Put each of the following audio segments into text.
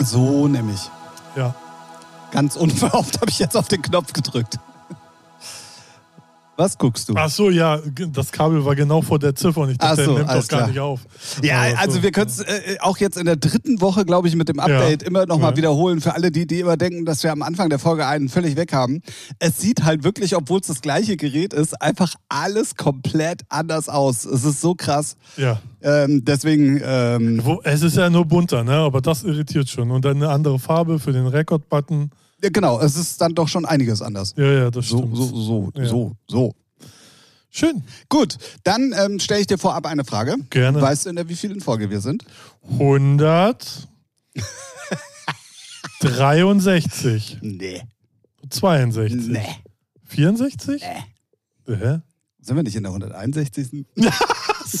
So nämlich. Ja. Ganz unverhofft habe ich jetzt auf den Knopf gedrückt. Was guckst du? Ach so, ja, das Kabel war genau vor der Ziffer und ich dachte, Ach so, der nimmt doch gar klar. nicht auf. Ja, also so. wir können es äh, auch jetzt in der dritten Woche, glaube ich, mit dem Update Ja. immer nochmal Ja. wiederholen. Für alle, die, die immer denken, dass wir am Anfang der Folge einen völlig weg haben. Es sieht halt wirklich, obwohl es das gleiche Gerät ist, einfach alles komplett anders aus. Es ist so krass. Ja. Ähm, deswegen, ähm, es ist ja nur bunter, ne? aber das irritiert schon. Und dann eine andere Farbe für den Rekord-Button. Ja, genau, es ist dann doch schon einiges anders. Ja, ja, das So, stimmt. so, so, Ja. so, so. Schön. Gut, dann ähm, stelle ich dir vorab eine Frage. Gerne. Weißt du, in der wievielten Folge wir sind? 100. 63. Nee. 62. Nee. 64? Nee. Hä? Sind wir nicht in der 161.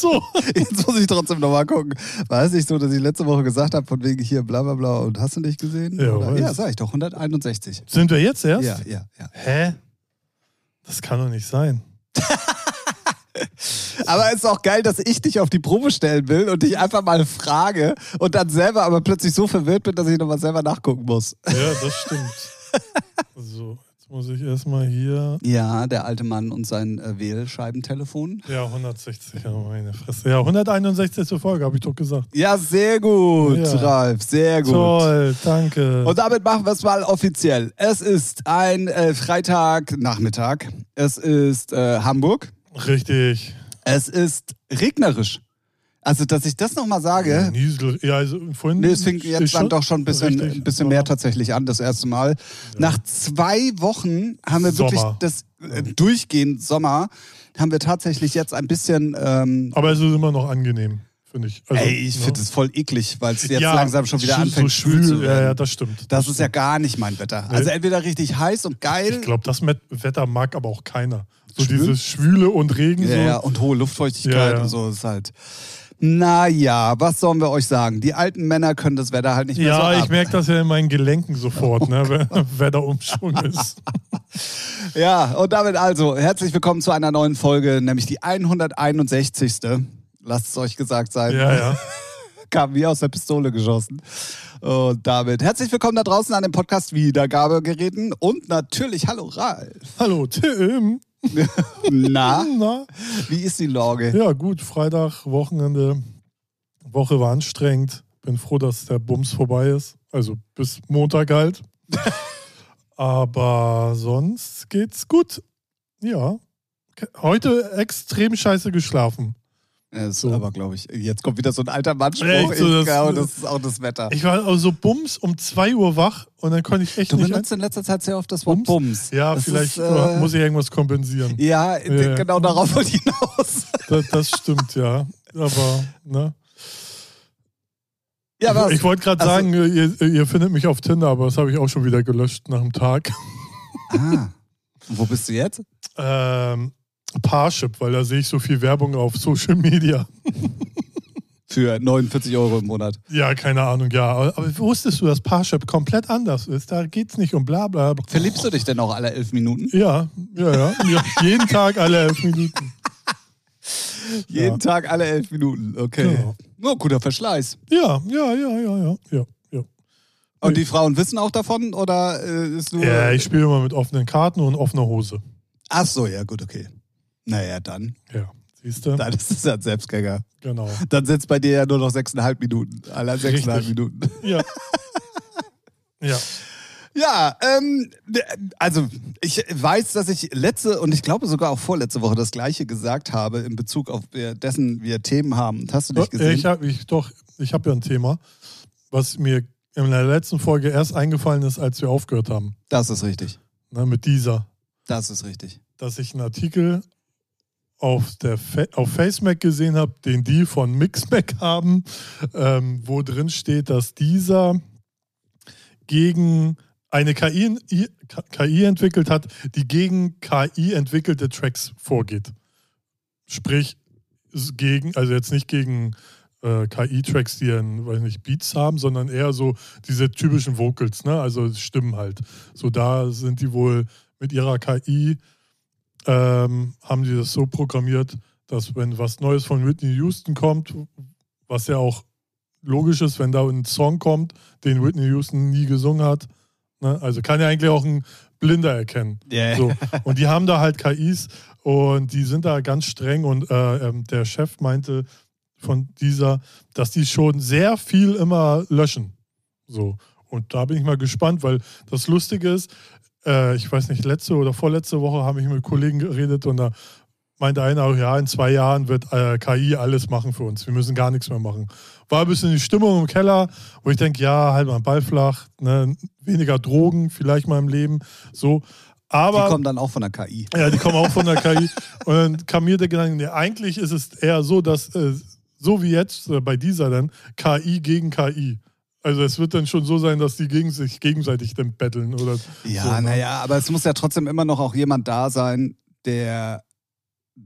So. Jetzt muss ich trotzdem nochmal gucken. War es nicht so, dass ich letzte Woche gesagt habe, von wegen hier bla bla bla und hast du nicht gesehen? Ja, weiß. ja sag ich doch, 161. Sind wir jetzt erst? Ja, ja, ja. Hä? Das kann doch nicht sein. Aber es ist auch geil, dass ich dich auf die Probe stellen will und dich einfach mal frage und dann selber aber plötzlich so verwirrt bin, dass ich nochmal selber nachgucken muss. Ja, das stimmt. so, jetzt muss ich erstmal hier. Ja, der alte Mann und sein äh, Wählscheibentelefon. Ja, 160, ja, meine Fresse. Ja, 161. Folge, habe ich doch gesagt. Ja, sehr gut, Ja. Ralf, sehr gut. Toll, danke. Und damit machen wir es mal offiziell. Es ist ein äh, Freitagnachmittag. Es ist äh, Hamburg. Richtig. Es ist regnerisch. Also, dass ich das nochmal sage. Niesel. Ja, also vorhin. Nee, es fing jetzt dann doch schon ein bisschen, richtig. ein bisschen mehr Ja. tatsächlich an, das erste Mal. Nach zwei Wochen haben wir Sommer. wirklich das äh, durchgehend Sommer, haben wir tatsächlich jetzt ein bisschen. Ähm, Aber es ist immer noch angenehm, finde ich. Also, ey, ich ne? finde es voll eklig, weil es jetzt Ja, langsam schon wieder so anfängt schwül zu Ja, werden. ja, das stimmt. das ist ja gar nicht mein Wetter. Nee. Also entweder richtig heiß und geil. Ich glaube, das Wetter mag aber auch keiner. So Schwül? dieses Schwüle und Regen. Ja, so. ja, und hohe Luftfeuchtigkeit Ja, ja. und so ist halt. Naja, was sollen wir euch sagen? Die alten Männer können das Wetter halt nicht mehr so Ja, ab. ich merke das ja in meinen Gelenken sofort, ne, wenn Wetterumschwung ist. Ja, und damit also, herzlich willkommen zu einer neuen Folge, nämlich die 161. Lasst es euch gesagt sein. Ja, ja. Kam wie aus der Pistole geschossen. Und damit herzlich willkommen da draußen an den Podcast Wiedergabegeräten und natürlich Hallo Ralf. Hallo, Tim. Na, Na? wie ist die Lage? Ja, gut, Freitag, Wochenende. Woche war anstrengend. Bin froh, dass der Bums vorbei ist. Also bis Montag halt. Aber sonst geht's gut. Ja. Heute extrem scheiße geschlafen. Ja, ist So. aber, glaube ich, jetzt kommt wieder so ein alter Mannspruch. So, ich das- glaube, das ist auch das Wetter. Ich war also Bums um 2 Uhr wach und dann konnte ich echt Du nicht. benutzt in letzter Zeit sehr oft das Wort Bums. ja, das vielleicht ist, äh, muss ich irgendwas kompensieren. Ja, Ja. genau darauf wollte ich hinaus. Das, das stimmt, ja. Aber, ne? Ja, was? Ich, ich wollte gerade Also- sagen, ihr, ihr findet mich auf Tinder, aber das habe ich auch schon wieder gelöscht nach dem Tag. ah. Und Wo bist du jetzt? Ähm, Parship, weil da sehe ich so viel Werbung auf Social Media. Für 49 Euro im Monat. Ja, keine Ahnung, ja. Aber, wusstest du, dass Parship komplett anders ist? Da geht es nicht um bla bla bla. Verliebst du dich denn auch alle elf Minuten? Ja, ja, ja. ja jeden Tag alle elf Minuten. Jeden Tag alle elf Minuten. Okay. Genau. Oh, guter Verschleiß. Ja, ja, ja, ja, ja, ja. ja. Und die Frauen wissen auch davon oder äh, ist nur. Ja, ich spiele immer mit offenen Karten und offener Hose. Ach so, ja, gut, okay. Naja, dann. Ja, siehst du? Dann ist es ja ein Selbstgänger. Genau. Dann sind es bei dir ja nur noch sechseinhalb Minuten. Alle sechseinhalb. Minuten. Ja. Ja. Ja, ähm, also ich weiß, dass ich letzte und ich glaube sogar auch vorletzte Woche das gleiche gesagt habe in Bezug auf äh, dessen wir Themen haben. Hast du nicht gesehen? Ich habe ich, doch, ich habe ja ein Thema, was mir in der letzten Folge erst eingefallen ist, als wir aufgehört haben. das ist richtig. Ne, mit dieser. Das ist richtig. Dass ich einen Artikel auf, der Fa auf FaceMac gesehen habe, den die von Mixmac haben, ähm, wo drin steht, dass dieser gegen eine KI, KI entwickelt hat, die gegen KI entwickelte Tracks vorgeht. Sprich, gegen, also jetzt nicht gegen äh, KI-Tracks, die ein, weiß nicht, Beats haben, sondern eher so diese typischen Vocals, ne? Also Stimmen halt. So da sind die wohl mit ihrer KI ähm, haben die das so programmiert, dass wenn was Neues von Whitney Houston kommt, was ja auch logisch ist, wenn da ein Song kommt, den Whitney Houston nie gesungen hat. Ne? Also kann ja eigentlich auch ein Blinder erkennen. Yeah. So. Und die haben da halt KIs und die sind da ganz streng und äh, ähm, der Chef meinte von dieser, dass die schon sehr viel immer löschen. So. Und da bin ich mal gespannt, weil das Lustige ist, äh, ich weiß nicht, letzte oder vorletzte Woche habe ich mit Kollegen geredet und da meinte einer auch, ja, in zwei Jahren wird äh, KI alles machen für uns. Wir müssen gar nichts mehr machen. War ein bisschen die Stimmung im Keller, wo ich denke, ja, halt mal Ball flach, ne, weniger Drogen vielleicht mal im Leben, so. Aber, die kommen dann auch von der KI. Ja, die kommen auch von der KI. Und dann kam mir der Gedanke, nee, eigentlich ist es eher so, dass, äh, so wie jetzt äh, bei dieser dann, KI gegen KI. Also es wird dann schon so sein, dass die gegen sich gegenseitig dann betteln oder. Ja, so, ne? naja, aber es muss ja trotzdem immer noch auch jemand da sein, der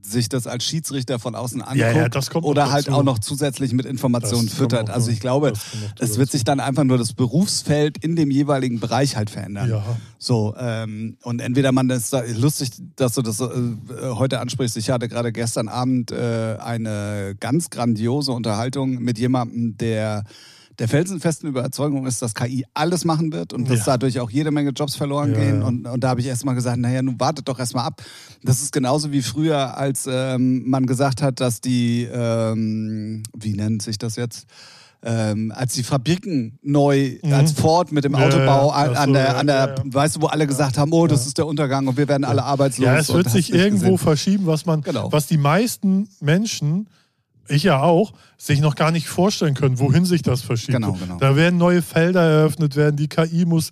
sich das als Schiedsrichter von außen anguckt Ja, ja, oder halt dazu. auch noch zusätzlich mit Informationen füttert. Also ich glaube, es wird sich dann einfach nur das Berufsfeld in dem jeweiligen Bereich halt verändern. Ja. So, ähm, und entweder man das lustig, dass du das äh, heute ansprichst. Ich hatte gerade gestern Abend äh, eine ganz grandiose Unterhaltung mit jemandem, der der felsenfesten Überzeugung ist, dass KI alles machen wird und dass Ja. dadurch auch jede Menge Jobs verloren Ja, gehen. ja. Und, und da habe ich erstmal gesagt, naja, nun wartet doch erstmal ab. Das ist genauso wie früher, als ähm, man gesagt hat, dass die, ähm, wie nennt sich das jetzt? Ähm, als die Fabriken neu, Mhm. als Ford mit dem Ja, Autobau ja, an, ach an so, der, ja, an der ja, ja. weißt du, wo alle gesagt haben, oh, das Ja. ist der Untergang und wir werden alle arbeitslos. Ja, es wird sich irgendwo gesehen. verschieben, was man, Genau. was die meisten Menschen, ich ja auch, sich noch gar nicht vorstellen können, wohin sich das verschiebt. Genau, genau. Da werden neue Felder eröffnet werden, die KI muss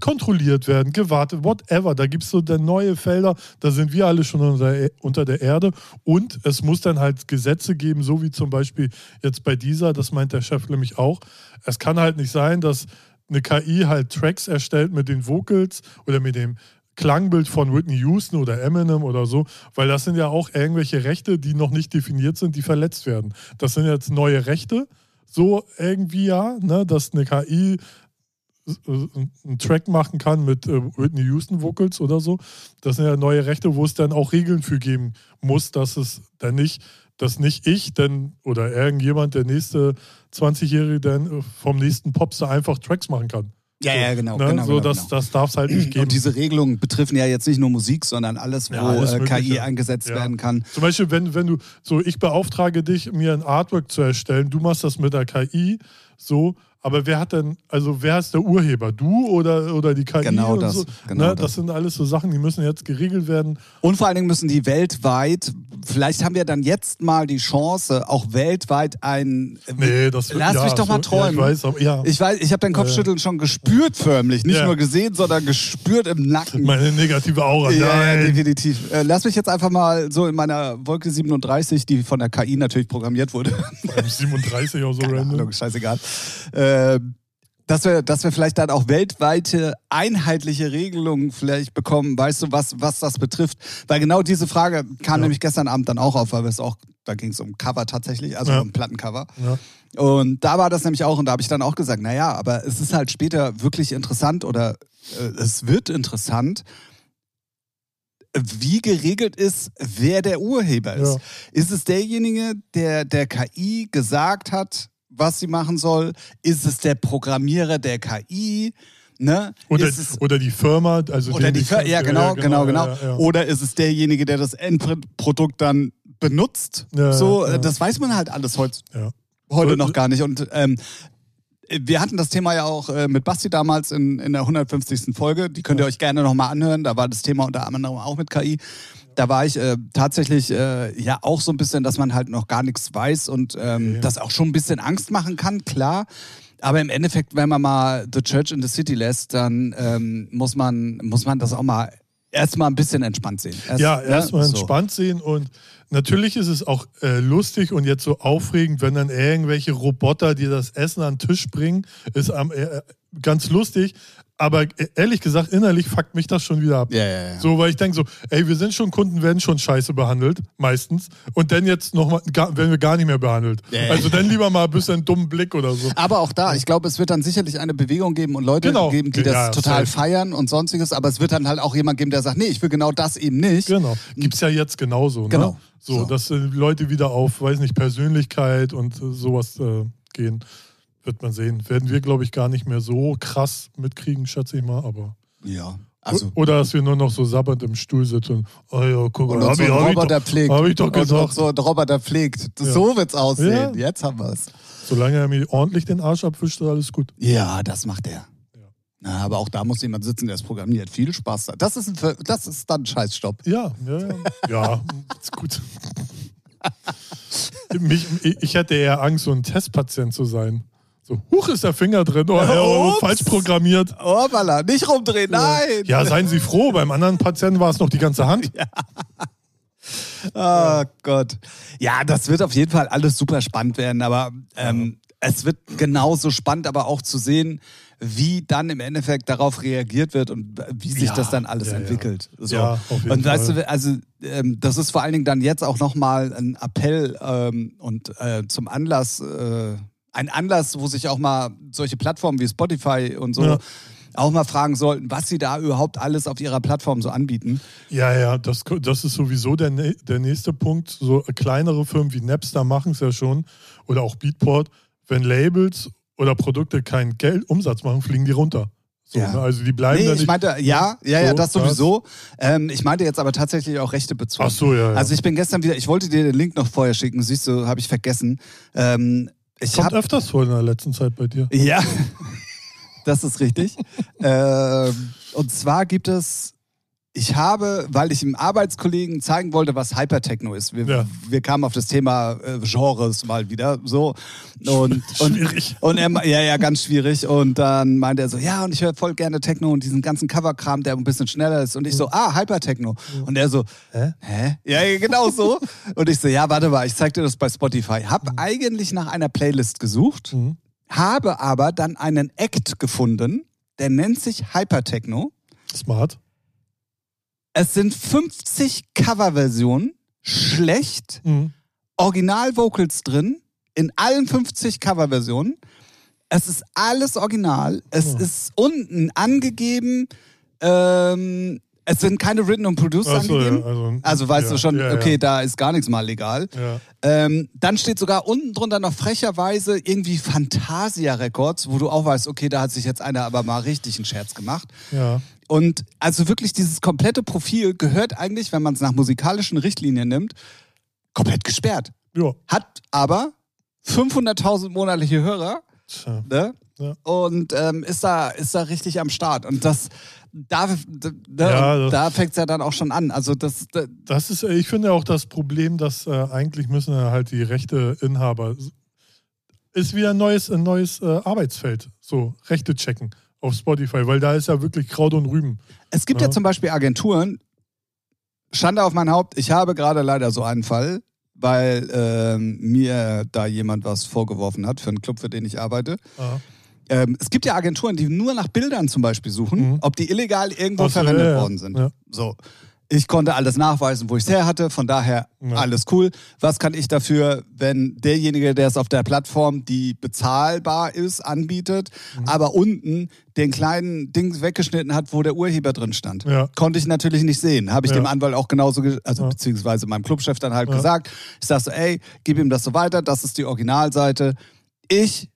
kontrolliert werden, gewartet, whatever. Da gibt es so dann neue Felder, da sind wir alle schon unter, unter der Erde. Und es muss dann halt Gesetze geben, so wie zum Beispiel jetzt bei dieser, das meint der Chef nämlich auch. Es kann halt nicht sein, dass eine KI halt Tracks erstellt mit den Vocals oder mit dem Klangbild von Whitney Houston oder Eminem oder so, weil das sind ja auch irgendwelche Rechte, die noch nicht definiert sind, die verletzt werden. Das sind jetzt neue Rechte, so irgendwie ja, ne, dass eine KI äh, einen Track machen kann mit äh, Whitney Houston Vocals oder so. Das sind ja neue Rechte, wo es dann auch Regeln für geben muss, dass es dann nicht, dass nicht ich denn oder irgendjemand, der nächste 20-Jährige, dann äh, vom nächsten Popstar einfach Tracks machen kann. Ja, ja, genau. Ne? genau, so, genau, das, genau. das darf es halt nicht geben. Und diese Regelungen betreffen ja jetzt nicht nur Musik, sondern alles, wo Ja, alles äh, KI eingesetzt Ja. werden kann. Zum Beispiel, wenn, wenn du, so ich beauftrage dich, mir ein Artwork zu erstellen, du machst das mit der KI, so, aber wer hat denn, also wer ist der Urheber? Du oder, oder die KI? Genau das, So? genau ne? das. das sind alles so Sachen, die müssen jetzt geregelt werden. Und vor allen Dingen müssen die weltweit, vielleicht haben wir dann jetzt mal die Chance, auch weltweit ein. Nee, das wird- Lass ja, mich doch mal so- ja, träumen. ich weiß, aber ja. Ich weiß, ich habe dein Kopfschütteln schon gespürt förmlich. Nicht Ja. nur gesehen, sondern gespürt im Nacken. Meine negative Aura. Ja, ja, definitiv. Äh, lass mich jetzt einfach mal so in meiner Wolke 37, die von der KI natürlich programmiert wurde. 37 auch so Keine random. Ahnung, scheißegal. Äh, dass wir, dass wir vielleicht dann auch weltweite einheitliche Regelungen vielleicht bekommen, weißt du, was, was das betrifft. Weil genau diese Frage kam Ja. nämlich gestern Abend dann auch auf, weil wir es auch, da ging es um Cover tatsächlich, also Ja. um Plattencover. Ja. Und da war das nämlich auch, und da habe ich dann auch gesagt, naja, aber es ist halt später wirklich interessant oder äh, es wird interessant, wie geregelt ist, wer der Urheber ist. Ist es derjenige, der der KI gesagt hat, was sie machen soll? Ist es der Programmierer der KI? Ne? Oder, es, oder die Firma, also oder die Fir ja, genau, genau, genau. ja, ja. Oder ist es derjenige, der das Endprodukt dann benutzt? Ja, so, ja. äh, das weiß man halt alles heute Ja. heute noch gar nicht. Und ähm, wir hatten das Thema ja auch äh, mit Basti damals in, in der 150. Folge. Die könnt ihr euch gerne nochmal anhören. Da war das Thema unter anderem auch mit KI. Da war ich äh, tatsächlich äh, ja auch so ein bisschen, dass man halt noch gar nichts weiß und ähm, Okay. das auch schon ein bisschen Angst machen kann, klar. Aber im Endeffekt, wenn man mal The Church in the City lässt, dann ähm, muss, man, muss man das auch mal erstmal ein bisschen entspannt sehen. Erst, Ja, ne, erstmal so. entspannt sehen und natürlich ist es auch äh, lustig und jetzt so aufregend, wenn dann irgendwelche Roboter dir das Essen an den Tisch bringen, ist am, äh, ganz lustig. Aber äh, ehrlich gesagt, innerlich fuckt mich das schon wieder ab. Ja, ja, ja. So, weil ich denke so, ey, wir sind schon Kunden, werden schon scheiße behandelt, meistens. Und dann jetzt nochmal, werden wir gar nicht mehr behandelt. Ja, ja. Also dann lieber mal ein bisschen einen dummen Blick oder so. Aber auch da, ich glaube, es wird dann sicherlich eine Bewegung geben und Leute Genau. geben, die das Ja, total safe. feiern und sonstiges. Aber es wird dann halt auch jemand geben, der sagt, nee, ich will genau das eben nicht. Genau. Gibt's ja jetzt genauso. Ne? Genau. So, So. dass äh, Leute wieder auf, weiß nicht, Persönlichkeit und äh, sowas äh, gehen. Wird man sehen. Werden wir, glaube ich, gar nicht mehr so krass mitkriegen, schätze ich mal, aber. Ja. Also, Oder dass wir nur noch so sabbernd im Stuhl sitzen. Oh ja, guck mal, hab so ich, hab ich, Roboter doch, pflegt. hab ich doch Und gesagt. so ein Roboter pflegt. Ja. So wird's aussehen. Ja. Jetzt haben wir's. Solange er mir ordentlich den Arsch abwischt, ist alles gut. Ja, das macht er. Na, aber auch da muss jemand sitzen, der es programmiert. Viel Spaß da. Das ist, ein, das ist dann ein Scheißstopp. Ja, ja, ja. ja, ist gut. Mich, ich hätte eher Angst, so ein Testpatient zu sein. So, huch, ist der Finger drin. Oh, ja, oh, falsch programmiert. Oh, Balla, nicht rumdrehen, nein! Ja, seien Sie froh. Beim anderen Patienten war es noch die ganze Hand. Oh Gott. Ja, das wird auf jeden Fall alles super spannend werden, aber ähm, es wird genauso spannend, aber auch zu sehen, wie dann im Endeffekt darauf reagiert wird und wie sich Ja, das dann alles ja, ja. entwickelt. So. Ja, auf jeden und weißt Fall. du, also ähm, das ist vor allen Dingen dann jetzt auch nochmal ein Appell ähm, und äh, zum Anlass, äh, ein Anlass, wo sich auch mal solche Plattformen wie Spotify und so Ja. auch mal fragen sollten, was sie da überhaupt alles auf ihrer Plattform so anbieten. Ja, ja, das, das ist sowieso der, der nächste Punkt. So kleinere Firmen wie Napster machen es ja schon oder auch Beatport. Wenn Labels oder Produkte keinen Geld, Umsatz machen, fliegen die runter. So, Ja. ne? Also die bleiben Nee, da ich nicht. meinte, ja, ja, ja, So, das sowieso. Ähm, ich meinte jetzt aber tatsächlich auch Rechte bezogen. Ach so, ja. ja. Also ich bin gestern wieder, ich wollte dir den Link noch vorher schicken, siehst du, habe ich vergessen. Ähm, ich Kommt habe öfters vor in der letzten Zeit bei dir. ja, das ist richtig. ähm, und zwar gibt es, ich habe, weil ich dem Arbeitskollegen zeigen wollte, was Hypertechno ist. Wir, Ja. wir kamen auf das Thema äh, Genres mal wieder so und und, Schwierig. und er, ja, ja, ganz schwierig. Und dann meinte er so, ja, und ich höre voll gerne Techno und diesen ganzen Coverkram, der ein bisschen schneller ist. Und ich so, ah, Hypertechno. Und er so, Hä? hä? Ja, ja, genau so. und ich so, ja, warte mal, ich zeig dir das bei Spotify. Hab eigentlich nach einer Playlist gesucht, Mhm. habe aber dann einen Act gefunden, der nennt sich Hypertechno. Smart. Es sind 50 Coverversionen, schlecht, Mhm. Original-Vocals drin, in allen 50 Coverversionen. Es ist alles original. Es Oh. ist unten angegeben, ähm, es sind keine Written und Produced so, angegeben. ja, also, Also weißt ja, du schon, ja, okay, da ist gar nichts mal legal. Ähm, dann steht sogar unten drunter noch frecherweise irgendwie Fantasia Records, wo du auch weißt, okay, da hat sich jetzt einer aber mal richtig einen Scherz gemacht. Ja. Und also wirklich dieses komplette Profil gehört eigentlich, wenn man es nach musikalischen Richtlinien nimmt, komplett gesperrt. Ja. Hat aber 500.000 monatliche Hörer Tja. ne? Ja. und ähm, ist, da, ist da richtig am Start. Und das, da, da, Ja, das- da fängt es ja dann auch schon an. Also das, da, Das ist, ich finde auch das Problem, dass äh, eigentlich müssen halt die Rechteinhaber ist wieder ein neues, ein neues äh, Arbeitsfeld. So, Rechte checken auf Spotify, weil da ist ja wirklich Kraut und Rüben. Es gibt ja. Ja. zum Beispiel Agenturen, Schande auf mein Haupt, ich habe gerade leider so einen Fall, weil ähm, mir da jemand was vorgeworfen hat für einen Club, für den ich arbeite. Ähm, es gibt ja Agenturen, die nur nach Bildern zum Beispiel suchen, Mhm. ob die illegal irgendwo Ach so, verwendet ja, ja. worden sind. Ja. So. Ich konnte alles nachweisen, wo ich es her hatte, von daher Ja. alles cool. Was kann ich dafür, wenn derjenige, der es auf der Plattform, die bezahlbar ist, anbietet, Mhm. aber unten den kleinen Ding weggeschnitten hat, wo der Urheber drin stand? Ja. Konnte ich natürlich nicht sehen. Habe ich Ja. dem Anwalt auch genauso, ge also beziehungsweise meinem Clubchef dann halt gesagt. Ich sag so, ey, gib ihm das so weiter, das ist die Originalseite. Ich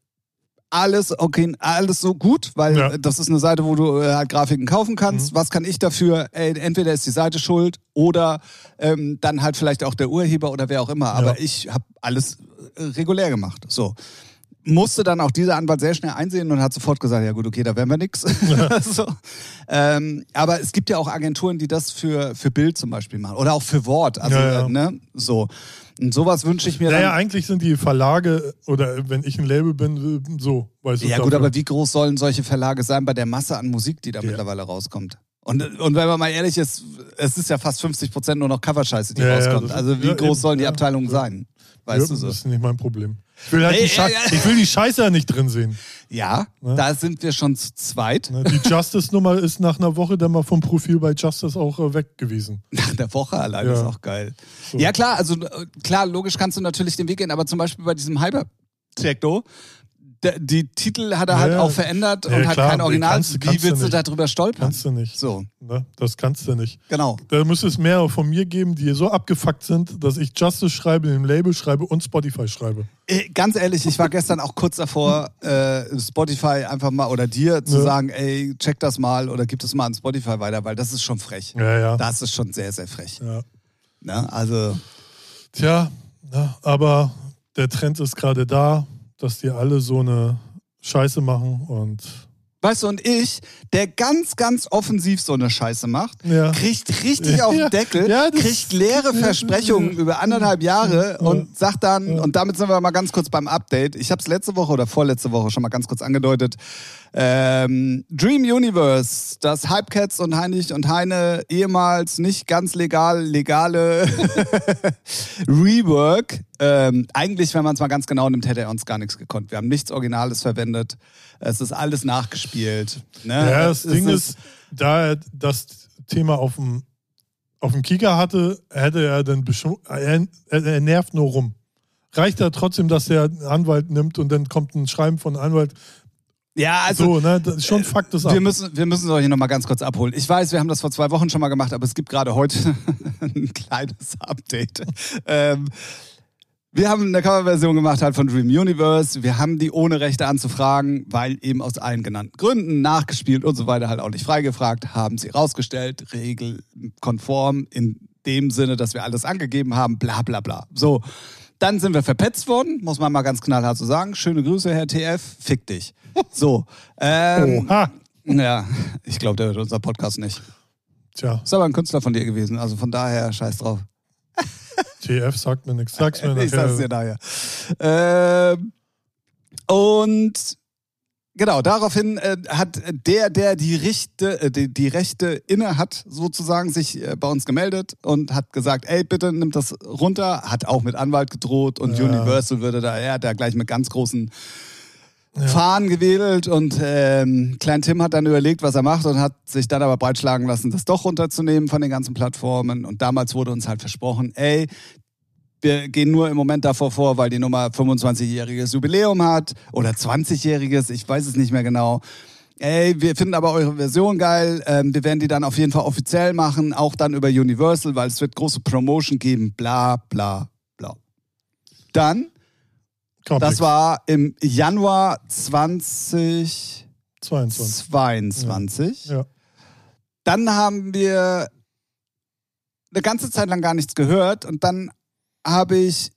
alles okay, alles so gut, weil Ja. das ist eine Seite, wo du äh, halt Grafiken kaufen kannst. Mhm. Was kann ich dafür? Ey, entweder ist die Seite schuld oder ähm, dann halt vielleicht auch der Urheber oder wer auch immer. Aber ich habe alles äh, regulär gemacht. So. Musste dann auch dieser Anwalt sehr schnell einsehen und hat sofort gesagt, ja gut, okay, da werden wir nix. so. ähm, aber es gibt ja auch Agenturen, die das für, für Bild zum Beispiel machen. Oder auch für Wort. Also, Ja, ja. Äh, ne? So. Und sowas wünsche ich mir Naja, eigentlich sind die Verlage oder wenn ich ein Label bin, so, weißt du. Ja gut, dafür. aber wie groß sollen solche Verlage sein bei der Masse an Musik, die da Ja. mittlerweile rauskommt? Und, und wenn man mal ehrlich ist, es ist ja fast 50 Prozent nur noch Coverscheiße, die Ja, ja, rauskommt. das- also wie ja, groß sollen die ja, Abteilungen ja. sein? Weißt ja, du so? Das ist nicht mein Problem. Ich will, halt Nee, die, Schei ja, ja. ich will die Scheiße ja nicht drin sehen. Ja, Ne? da sind wir schon zu zweit. Ne, Die Justice-Nummer ist nach einer Woche dann mal vom Profil bei Justice auch äh, weg gewesen. Nach der Woche allein ist auch geil. So. Ja klar, also äh, klar, logisch kannst du natürlich den Weg gehen, aber zum Beispiel bei diesem Hyper-Techno, der, die Titel hat er halt Ja, auch verändert ja, und hat klar, kein Original. kannst- Wie kannst du willst du nicht. darüber stolpern? Kannst du nicht. So, Ne? Das kannst du nicht. genau. Da müsste es mehr von mir geben, die so abgefuckt sind, dass ich Justice schreibe, dem Label schreibe und Spotify schreibe. Äh, Ganz ehrlich, ich war gestern auch kurz davor, äh, Spotify einfach mal oder dir zu Ja. sagen, ey, check das mal oder gib das mal an Spotify weiter, weil das ist schon frech. Ja, ja. Das ist schon sehr, sehr frech. ja. Ne? Also, Tja, ne? aber der Trend ist gerade da, dass die alle so eine Scheiße machen und weißt du, und ich, der ganz, ganz offensiv so eine Scheiße macht, Ja. kriegt richtig auf den Deckel, Ja, kriegt leere Versprechungen über anderthalb Jahre und sagt dann, und damit sind wir mal ganz kurz beim Update. Ich habe es letzte Woche oder vorletzte Woche schon mal ganz kurz angedeutet. Ähm, Dream Universe, das Hypecats und Heinrich und Heine ehemals nicht ganz legal, legale Rework. Ähm, eigentlich, wenn man es mal ganz genau nimmt, hätte er uns gar nichts gekonnt. Wir haben nichts Originales verwendet. Es ist alles nachgespielt. Ne? Ja, das Es Ding ist, da er das Thema auf dem, auf dem Kicker hatte, hätte er dann er, er, er nervt nur rum. Reicht ja trotzdem, dass der einen Anwalt nimmt und dann kommt ein Schreiben von Anwalt. Ja, also so, ne? Das ist schon Fakt das ab. Wir müssen, wir müssen es euch noch mal ganz kurz abholen. Ich weiß, wir haben das vor zwei Wochen schon mal gemacht, aber es gibt gerade heute ein kleines Update. Ähm, wir haben eine Coverversion gemacht halt von Dream Universe. Wir haben die ohne Rechte anzufragen, weil eben aus allen genannten Gründen nachgespielt und so weiter halt auch nicht freigefragt, haben sie rausgestellt, regelkonform in dem Sinne, dass wir alles angegeben haben, bla bla bla. So, dann sind wir verpetzt worden, muss man mal ganz knallhart so sagen. Schöne Grüße, Herr TF, fick dich. So, ähm, Oha. ja, ich glaube, der hört unser Podcast nicht. Tja, Ist aber ein Künstler von dir gewesen, also von daher scheiß drauf. TF sagt mir nichts. Sag's mir ich sag's dir nachher. daher. Ähm, und genau, daraufhin äh, hat der, der die Rechte, äh, die, die Rechte inne hat, sozusagen sich äh, bei uns gemeldet und hat gesagt, ey, bitte nimm das runter, hat auch mit Anwalt gedroht und Ja. Universal würde da, er hat da gleich mit ganz großen Fahnen gewedelt und ähm, Klein Tim hat dann überlegt, was er macht und hat sich dann aber breitschlagen lassen, das doch runterzunehmen von den ganzen Plattformen. Und damals wurde uns halt versprochen, ey, wir gehen nur im Moment davor vor, weil die Nummer 25-jähriges Jubiläum hat oder 20-jähriges, ich weiß es nicht mehr genau. Ey, wir finden aber eure Version geil. Ähm, wir werden die dann auf jeden Fall offiziell machen, auch dann über Universal, weil es wird große Promotion geben, bla bla bla. Dann, Komplex. das war im Januar 2022. 22. Ja. Dann haben wir eine ganze Zeit lang gar nichts gehört und dann habe ich.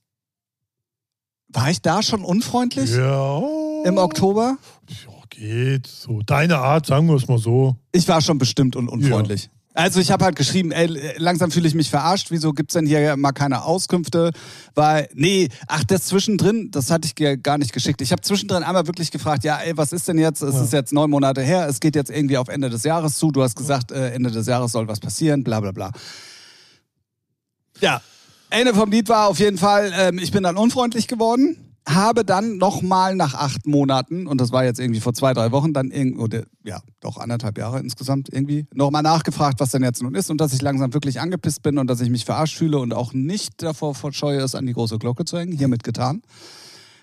War ich da schon unfreundlich ja. im Oktober? Ja, geht. So, deine Art, sagen wir es mal so. Ich war schon bestimmt un unfreundlich. Also ich habe halt geschrieben, ey, langsam fühle ich mich verarscht. Wieso gibt's denn hier mal keine Auskünfte? Weil, nee, ach, das zwischendrin, das hatte ich dir gar nicht geschickt. Ich habe zwischendrin einmal wirklich gefragt, ja, ey, was ist denn jetzt? Es Ja. ist jetzt neun Monate her, es geht jetzt irgendwie auf Ende des Jahres zu. Du hast gesagt, äh, Ende des Jahres soll was passieren, bla bla bla. Ja, Ende vom Lied war auf jeden Fall, ähm, ich bin dann unfreundlich geworden, habe dann nochmal nach acht Monaten, und das war jetzt irgendwie vor zwei, drei Wochen, dann irgendwie, oder ja, doch anderthalb Jahre insgesamt irgendwie, nochmal nachgefragt, was denn jetzt nun ist und dass ich langsam wirklich angepisst bin und dass ich mich verarscht fühle und auch nicht davor verscheue, es an die große Glocke zu hängen, hiermit getan.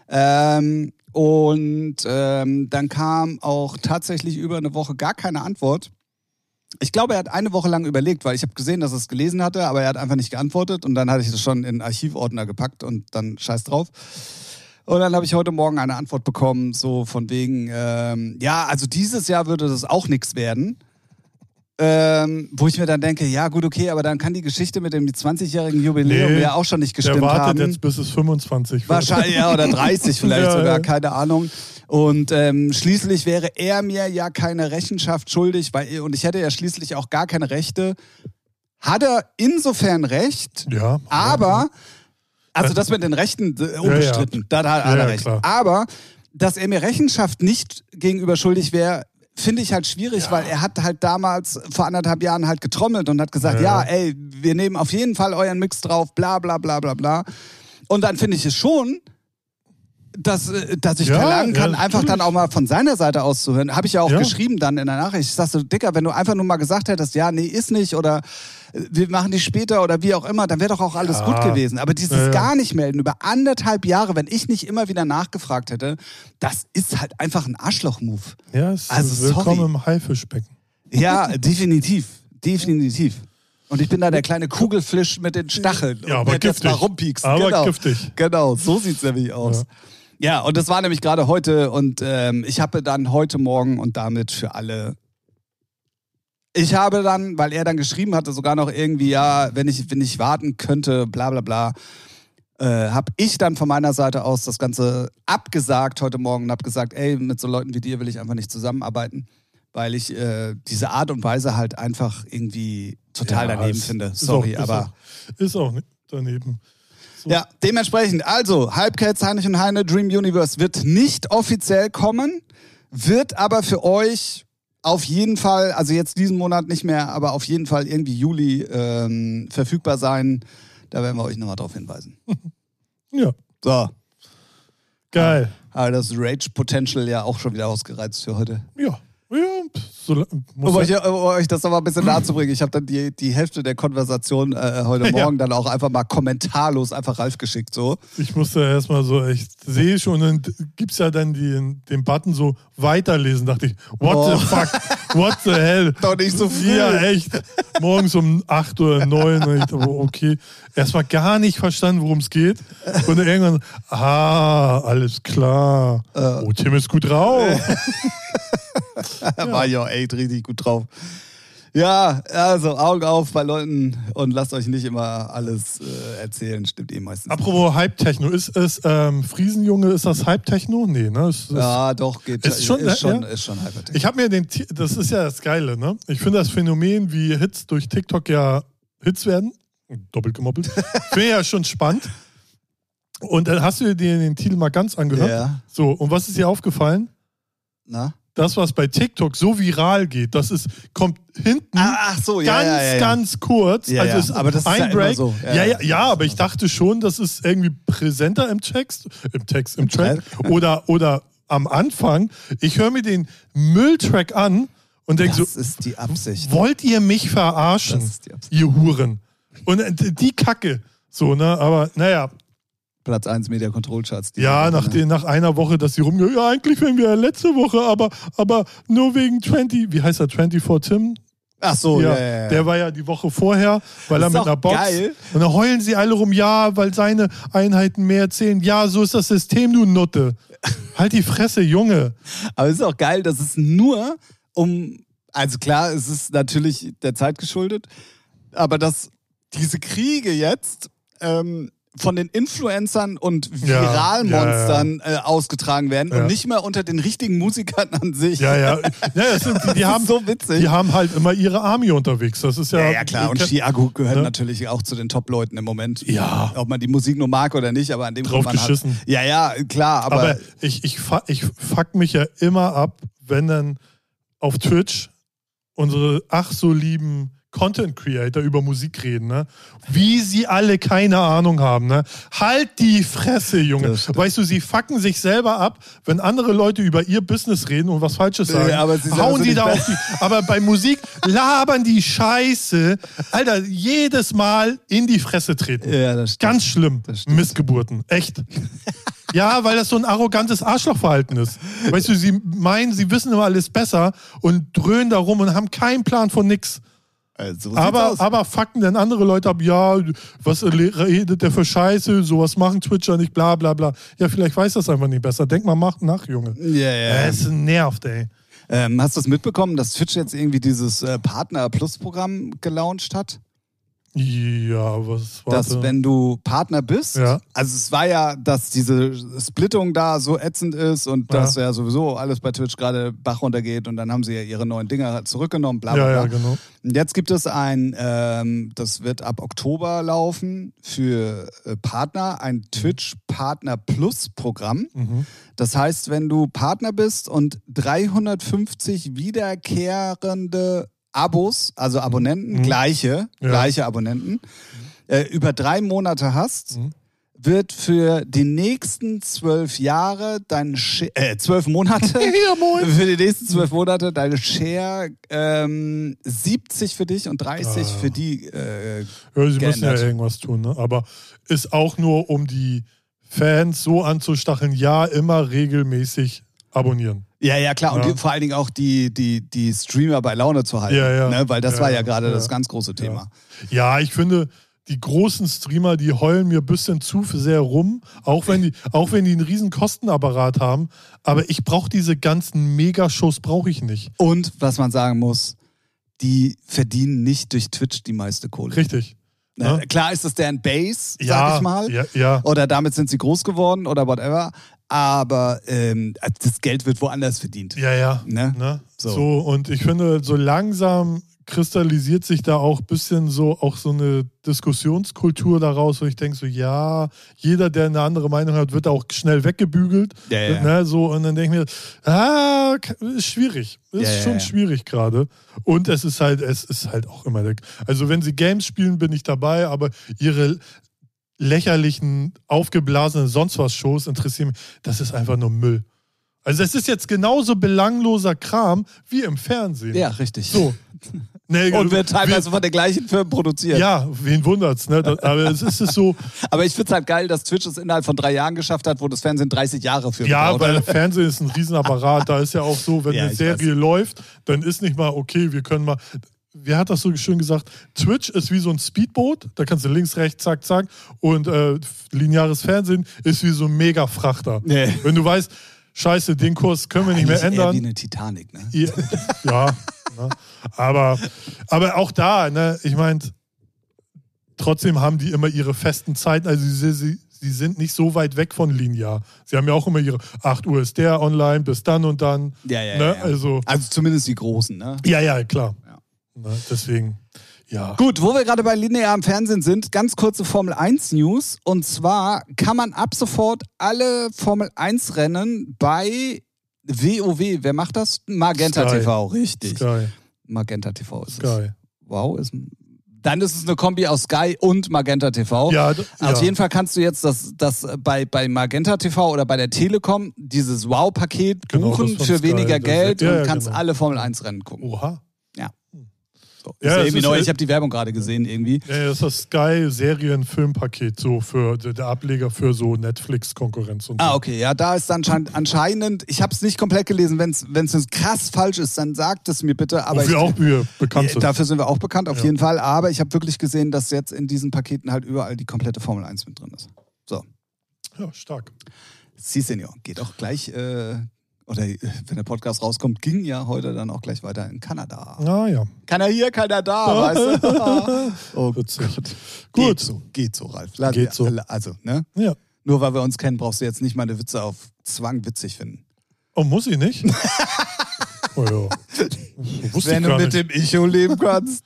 Ähm, und ähm, dann kam auch tatsächlich über eine Woche gar keine Antwort. Ich glaube, er hat eine Woche lang überlegt, weil ich habe gesehen, dass er es gelesen hatte, aber er hat einfach nicht geantwortet und dann hatte ich das schon in Archivordner gepackt und dann scheiß drauf. Und dann habe ich heute Morgen eine Antwort bekommen, so von wegen, ähm, ja, also dieses Jahr würde das auch nichts werden. Ähm, wo ich mir dann denke, ja gut, okay, aber dann kann die Geschichte mit dem 20-jährigen Jubiläum Nee, ja auch schon nicht Der gestimmt wartet haben. jetzt, bis es 25 wird. Wahrscheinlich, ja, oder 30 vielleicht Ja, sogar, ja. keine Ahnung. Und ähm, schließlich wäre er mir ja keine Rechenschaft schuldig, weil, und ich hätte ja schließlich auch gar keine Rechte. Hat er insofern recht, Ja. aber, also das mit den Rechten äh, unbestritten, da hat Ja, er ja, recht. klar. Aber, dass er mir Rechenschaft nicht gegenüber schuldig wäre, finde ich halt schwierig, weil er hat halt damals vor anderthalb Jahren halt getrommelt und hat gesagt, ja. Ja. ey, wir nehmen auf jeden Fall euren Mix drauf, bla bla bla bla bla. Und dann finde ich es schon dass, äh, dass ich Ja, verlangen kann, ja, einfach dann auch mal von seiner Seite aus zu hören. Habe ich ja auch Ja. geschrieben dann in der Nachricht. Ich sag so, Dicker, wenn du einfach nur mal gesagt hättest, ja, nee, ist nicht oder äh, wir machen die später oder wie auch immer, dann wäre doch auch alles gut gewesen. Aber dieses gar nicht melden über anderthalb Jahre, wenn ich nicht immer wieder nachgefragt hätte, das ist halt einfach ein Arschloch-Move. Ja, es Also, ist willkommen sorry. im Haifischbecken. Ja, definitiv. Definitiv. Und ich bin da der kleine Kugelfisch mit den Stacheln. Ja, aber werd jetzt mal giftig. rumpieksen. Aber genau. giftig. Genau, so sieht's nämlich aus. Ja. Und das war nämlich gerade heute und ähm, ich habe dann heute Morgen und damit für alle. Ich habe dann, weil er dann geschrieben hatte, sogar noch irgendwie, ja, wenn ich, wenn ich warten könnte, bla bla bla, äh, habe ich dann von meiner Seite aus das Ganze abgesagt heute Morgen und habe gesagt, ey, mit so Leuten wie dir will ich einfach nicht zusammenarbeiten, weil ich äh, diese Art und Weise halt einfach irgendwie total Ja, daneben finde. ist Sorry, auch, ist aber. Auch, ist auch nicht daneben. So. Ja, dementsprechend, also, Halbcats, Heinrich und Heine, Dream Universe wird nicht offiziell kommen, wird aber für euch auf jeden Fall, also jetzt diesen Monat nicht mehr, aber auf jeden Fall irgendwie Juli ähm, verfügbar sein. Da werden wir euch nochmal drauf hinweisen. Ja, So, geil. aber das Rage Potential ja auch schon wieder ausgereizt für heute. Ja, ja, so, muss Um euch, ja, um euch das nochmal ein bisschen nahe zu bringen, ich habe dann die, die Hälfte der Konversation äh, heute Ja. Morgen dann auch einfach mal kommentarlos einfach Ralf geschickt. So. ich musste erstmal so echt, sehe schon, und dann gibt's ja dann die, den Button so weiterlesen, dachte ich, what Oh. the fuck, what the hell. Doch nicht so früh. Ja, echt. Morgens um 8 oder 9. Und ich dachte, oh, okay. Erstmal gar nicht verstanden, worum es geht. Und dann irgendwann, ah, alles klar. Äh. Oh, Tim ist gut drauf. Da war ich auch echt richtig gut drauf. Ja, also Augen auf bei Leuten und lasst euch nicht immer alles äh, erzählen, stimmt eh meistens. Apropos Hype-Techno, ist es ähm, Friesenjunge, ist das Hype-Techno? Nee, ne? Ist, ist, ja, doch, geht Ist schon, ist schon, ja? ist schon Hypertech. Ich habe mir den, das ist ja das Geile, ne? Ich finde das Phänomen, wie Hits durch TikTok ja Hits werden, doppelt gemoppelt, finde ich ja schon spannend. Und dann hast du dir den Titel mal ganz angehört. Ja. So, und was ist dir aufgefallen? Na? Das, was bei TikTok so viral geht, das ist, kommt hinten Ah, ach so, ja, ganz, ja, ja, ganz kurz. Also ist aber das ist ein ja immer Break. so. Ja, Ja, ja, aber ich dachte schon, das ist irgendwie präsenter im Text, im Text, im Track oder, oder am Anfang. Ich höre mir den Mülltrack an und denke Das so, ist die Absicht. wollt ihr mich verarschen, Das ist die Absicht. ihr Huren? Und äh, die Kacke. So, ne? Aber naja, Platz 1 Media Control Charts. ja, nach, den, nach einer Woche, dass sie rumgehen, ja, eigentlich wären wir ja letzte Woche, aber, aber nur wegen 20, wie heißt er, 24 Tim? Ach so, ja, ja, ja, ja. Der war ja die Woche vorher, weil Das er mit einer Box. geil. Und dann heulen sie alle rum, ja, weil seine Einheiten mehr zählen. Ja, so ist das System, du Nutte. halt die Fresse, Junge. Aber es ist auch geil, dass es nur um, also klar, es ist natürlich der Zeit geschuldet, aber dass diese Kriege jetzt ähm, von den Influencern und Ja, Viralmonstern Äh, ausgetragen werden Ja. und nicht mehr unter den richtigen Musikern an sich. Ja, ja. ja sind, die, die, haben, so witzig. die haben halt immer ihre Army unterwegs. Das ist ja. Ja, ja, klar. Und Chiago gehört Ne? natürlich auch zu den Top-Leuten im Moment. Ja. Ob man die Musik nur mag oder nicht, aber an dem Drauf man hat- geschissen. Ja, ja, klar. Aber, Aber ich, ich, ich fuck mich ja immer ab, wenn dann auf Twitch unsere ach so lieben Content Creator über Musik reden, ne? Wie sie alle keine Ahnung haben, ne? Halt die Fresse, Junge. Weißt du, sie fucken sich selber ab, wenn andere Leute über ihr Business reden und was Falsches sagen. Ja, aber sie hauen die da auf die. Aber bei Musik labern die Scheiße. Alter, jedes Mal in die Fresse treten. ja, das stimmt. Ganz schlimm. Missgeburten. Echt. Ja, weil das so ein arrogantes Arschlochverhalten ist. Weißt du, sie meinen, sie wissen immer alles besser und dröhnen da rum und haben keinen Plan von nix. So sieht's Aber, aber fucken dann andere Leute ab, ja, was redet der für Scheiße, sowas machen Twitcher nicht, bla bla bla. Ja, vielleicht weiß das einfach nicht besser. Denk mal mach nach, Junge. ja, ja. Es nervt, ey. Ähm, hast du es mitbekommen, dass Twitch jetzt irgendwie dieses äh, Partner Plus Programm gelauncht hat? Ja, was war Dass wenn du Partner bist, Ja. also es war ja, dass diese Splittung da so ätzend ist und Ja. dass ja sowieso alles bei Twitch gerade Bach runtergeht und dann haben sie ja ihre neuen Dinger zurückgenommen, bla bla Ja, ja, genau. Und jetzt gibt es ein, ähm, das wird ab Oktober laufen für äh, Partner, ein Twitch Partner Plus Programm. Mhm. Das heißt, wenn du Partner bist und 350 wiederkehrende Abos, also Abonnenten, Mhm. gleiche, Ja. gleiche Abonnenten, äh, über drei Monate hast, Mhm. wird für die nächsten zwölf Jahre dein Share, äh, zwölf Monate, Ja, für die nächsten zwölf Monate deine Share ähm, 70 für dich und 30 Ah. für die. Äh, Ja, sie müssen ja geändert. irgendwas tun, ne? Aber ist auch nur, um die Fans so anzustacheln, ja, immer regelmäßig abonnieren. ja, ja, klar. Und Ja. die, vor allen Dingen auch die, die, die Streamer bei Laune zu halten. Ja, ja. Ne? Weil das Ja, war ja gerade ja. das ganz große Thema. Ja, ich finde, die großen Streamer, die heulen mir ein bisschen zu sehr rum, auch wenn die, auch wenn die einen riesen Kostenapparat haben. Aber ich brauche diese ganzen Megashows, brauche ich nicht. Und was man sagen muss, die verdienen nicht durch Twitch die meiste Kohle. Richtig. Ne? Ja. Klar ist das deren Base, sag Ja, ich mal. ja, ja. Oder damit sind sie groß geworden oder whatever. Aber ähm, das Geld wird woanders verdient. Ja, ja. Ne? Ne? So. So. und ich finde, so langsam kristallisiert sich da auch ein bisschen so auch so eine Diskussionskultur daraus, wo ich denke, so ja, jeder, der eine andere Meinung hat, wird auch schnell weggebügelt. Ja, ja. Ne? So, und dann denke ich mir, ah, ist schwierig. Ist Ja, schon schwierig gerade. Und es ist halt, es ist halt auch immer der. Also wenn sie Games spielen, bin ich dabei, aber ihre lächerlichen, aufgeblasenen sonst was Shows interessieren mich. Das ist einfach nur Müll. Also es ist jetzt genauso belangloser Kram wie im Fernsehen. Ja, richtig. So. Nee, Und wird teilweise von den gleichen Firmen produziert. Ja, wen wundert's, ne? Das, aber es ist es so, Aber ich finde es halt geil, dass Twitch es innerhalb von drei Jahren geschafft hat, wo das Fernsehen 30 Jahre für ja, gebraucht weil. Fernsehen ist ein Riesenapparat. Da ist ja auch so, wenn Ja, eine Serie läuft, dann ist nicht mal, okay, wir können mal. Wer hat das so schön gesagt? Twitch ist wie so ein Speedboot, da kannst du links, rechts, zack, zack. Und äh, lineares Fernsehen ist wie so ein Mega-Frachter. Nee. Wenn du weißt, scheiße, den Kurs können wir nicht mehr Eigentlich eher ändern. wie eine Titanic, ne? Ja, ja ne? aber, aber auch da, ne, ich meine, trotzdem haben die immer ihre festen Zeiten. Also sie, sie, sie sind nicht so weit weg von linear. Sie haben ja auch immer ihre 8 Uhr ist der online, bis dann und dann. Ja, ja, ne? ja, ja. Also, Also zumindest die Großen, ne? ja, ja, klar. Ne, deswegen, ja. Gut, wo wir gerade bei linearem Fernsehen sind, ganz kurze Formel 1 News. Und zwar kann man ab sofort alle Formel 1 Rennen bei WoW, wer macht das? Magenta Sky. TV, richtig. Sky, Magenta TV ist es. Sky. Wow, ist dann ist es eine Kombi aus Sky und Magenta TV. Ja, Auf ja. jeden Fall kannst du jetzt das, das bei, bei Magenta TV oder bei der Telekom dieses Wow-Paket Genau, buchen von für Sky, weniger Geld ja, und kannst genau. alle Formel 1 Rennen gucken. Oha. Ja, ist irgendwie neu. Ich habe die Werbung gerade gesehen irgendwie. Ja, das ist das Sky-Serien-Filmpaket, so für der Ableger für so Netflix-Konkurrenz und so. Ah, okay. Ja, da ist anscheinend, anscheinend ich habe es nicht komplett gelesen. Wenn es krass falsch ist, dann sagt es mir bitte. Aber Wofür auch wir bekannt sind. Dafür sind wir auch bekannt, auf Ja. jeden Fall. Aber ich habe wirklich gesehen, dass jetzt in diesen Paketen halt überall die komplette Formel 1 mit drin ist. So. Ja, stark. Si, Senor. Geht auch gleich, äh, oder äh, wenn der Podcast rauskommt, ging ja heute dann auch gleich weiter in Kanada. Ah ja. Keiner hier, keiner da, weißt du? oh Witzig. Gott. Gut. Geht so, geht so, Ralf. Lass- Geht so. Also, ne? Ja. Nur weil wir uns kennen, brauchst du jetzt nicht meine Witze auf Zwang witzig finden. Oh, muss ich nicht? oh ja. Wenn du mit nicht. dem Echo leben kannst.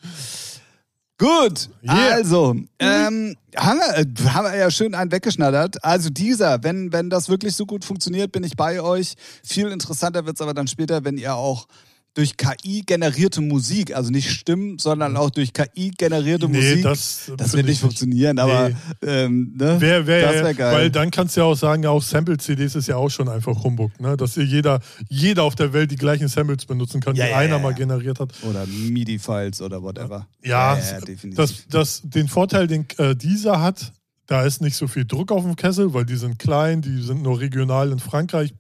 Gut, Yeah. also, ähm, haben, wir, äh, haben wir ja schön einen weggeschnattert. Also dieser, wenn, wenn das wirklich so gut funktioniert, bin ich bei euch. Viel interessanter wird es aber dann später, wenn ihr auch durch KI generierte Musik, also nicht Stimmen, sondern auch durch KI generierte Nee, Musik. das, das wird ich nicht funktionieren, aber Nee. ähm, ne? Wär, wär, das wäre geil. Weil dann kannst du ja auch sagen, auch Sample-CDs ist ja auch schon einfach Humbug, ne? Dass jeder, jeder auf der Welt die gleichen Samples benutzen kann, Ja, die ja, einer ja, mal generiert hat. Oder MIDI-Files oder whatever. Ja, definitiv. das, das, den Vorteil, den äh, dieser hat, da ist nicht so viel Druck auf dem Kessel, weil die sind klein, die sind nur regional in Frankreich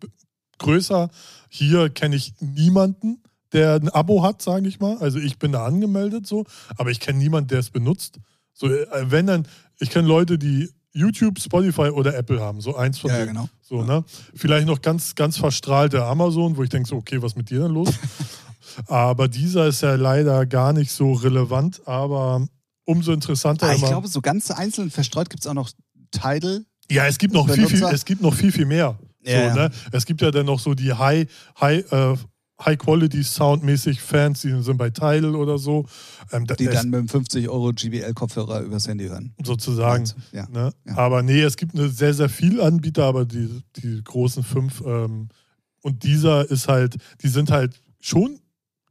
größer. Hier kenne ich niemanden, der ein Abo hat, sage ich mal. Also ich bin da angemeldet so, aber ich kenne niemanden, der es benutzt. So, äh, wenn dann, ich kenne Leute, die YouTube, Spotify oder Apple haben, so eins von ja, ja, denen. genau. So, ne? Vielleicht noch ganz, ganz verstrahlte Amazon, wo ich denke so, okay, was mit dir denn los? aber dieser ist ja leider gar nicht so relevant, aber umso interessanter Ah, ich glaube, so ganz einzeln verstreut gibt es auch noch Tidal. ja, es gibt noch viel, viel, Benutzer. es gibt noch viel, viel mehr. Ja, so. Ne? Es gibt ja dann noch so die High, High, äh, High Quality Soundmäßig Fans, die sind bei Tidal oder so. Ähm, Die dann mit einem 50 Euro GBL-Kopfhörer übers Handy hören. sozusagen. Ja. Ne? Ja. Aber nee, es gibt eine sehr, sehr viel Anbieter, aber die, die großen fünf ähm, und dieser ist halt, die sind halt schon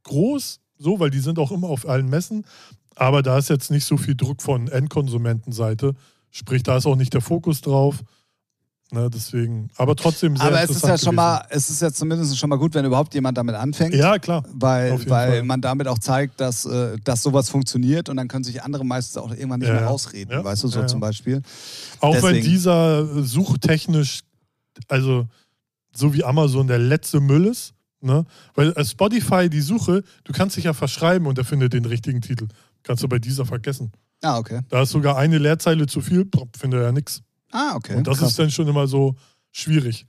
groß, so, weil die sind auch immer auf allen Messen, aber da ist jetzt nicht so viel Druck von Endkonsumentenseite Sprich, da ist auch nicht der Fokus drauf. Ne, deswegen, aber trotzdem sehr Aber es ist ja schon gewesen. mal, es ist ja zumindest schon mal gut, wenn überhaupt jemand damit anfängt. Ja, klar. Weil, weil Fall. man damit auch zeigt, dass, äh, dass sowas funktioniert und dann können sich andere meistens auch irgendwann nicht Ja, mehr ja. rausreden, Ja, weißt du, so ja, ja. zum Beispiel. Auch wenn Deswegen- dieser suchtechnisch, also so wie Amazon der letzte Müll ist, ne? Weil äh, Spotify, die Suche, du kannst dich ja verschreiben und er findet den richtigen Titel. Kannst du bei dieser vergessen. Ah, okay. Da ist sogar eine Leerzeile zu viel, findet er nichts. Ah, okay. Und das Krass. ist dann schon immer so schwierig.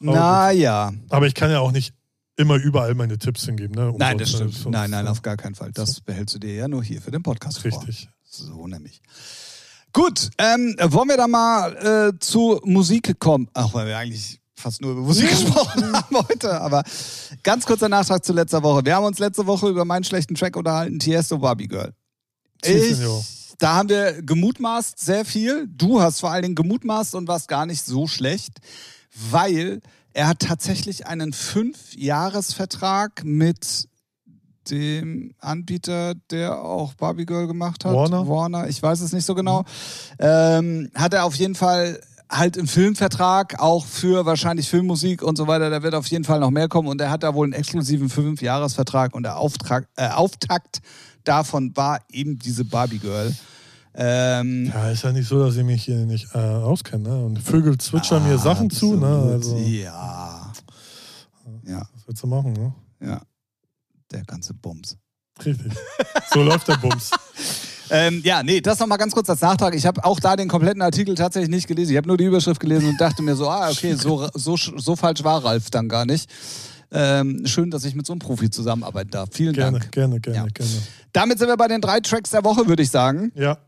aber. Naja. Aber ich kann ja auch nicht immer überall meine Tipps hingeben. Ne? Um Nein, das stimmt. sonst- Nein, nein, auf gar keinen Fall. Das behältst du dir ja nur hier für den Podcast vor. Richtig. So nämlich. Gut, ähm, wollen wir dann mal äh, zu Musik kommen? Ach, weil wir eigentlich fast nur über Musik gesprochen haben heute. Aber ganz kurzer Nachtrag zu letzter Woche. Wir haben uns letzte Woche über meinen schlechten Track unterhalten, Tiesto Barbie Girl. Ich. Da haben wir gemutmaßt sehr viel. Du hast vor allen Dingen gemutmaßt und warst gar nicht so schlecht, weil er hat tatsächlich einen Fünf-Jahres-Vertrag mit dem Anbieter, der auch Barbie Girl gemacht hat. Warner? Warner, ich weiß es nicht so genau. Ähm, hat er auf jeden Fall halt einen Filmvertrag, auch für wahrscheinlich Filmmusik und so weiter. Da wird auf jeden Fall noch mehr kommen. Und er hat da wohl einen exklusiven Fünf-Jahres-Vertrag. Und der Auftrag, äh, Auftakt davon war eben diese Barbie Girl. Ähm, Ja, ist ja nicht so, dass ich mich hier nicht äh, auskenne. Ne? Und Vögel zwitschern mir Sachen zu. Ne? Also, Ja. Ja, was willst du machen? Ne? ja. Der ganze Bums. Richtig. So läuft der Bums. Ähm, ja, nee, das nochmal ganz kurz als Nachtrag. Ich habe auch da den kompletten Artikel tatsächlich nicht gelesen. Ich habe nur die Überschrift gelesen und dachte mir so, ah, okay, so, so, so falsch war Ralf dann gar nicht. Ähm, schön, dass ich mit so einem Profi zusammenarbeiten darf. Vielen Gerne, Dank. gerne, gerne, Ja. gerne. Damit sind wir bei den drei Tracks der Woche, würde ich sagen. Ja,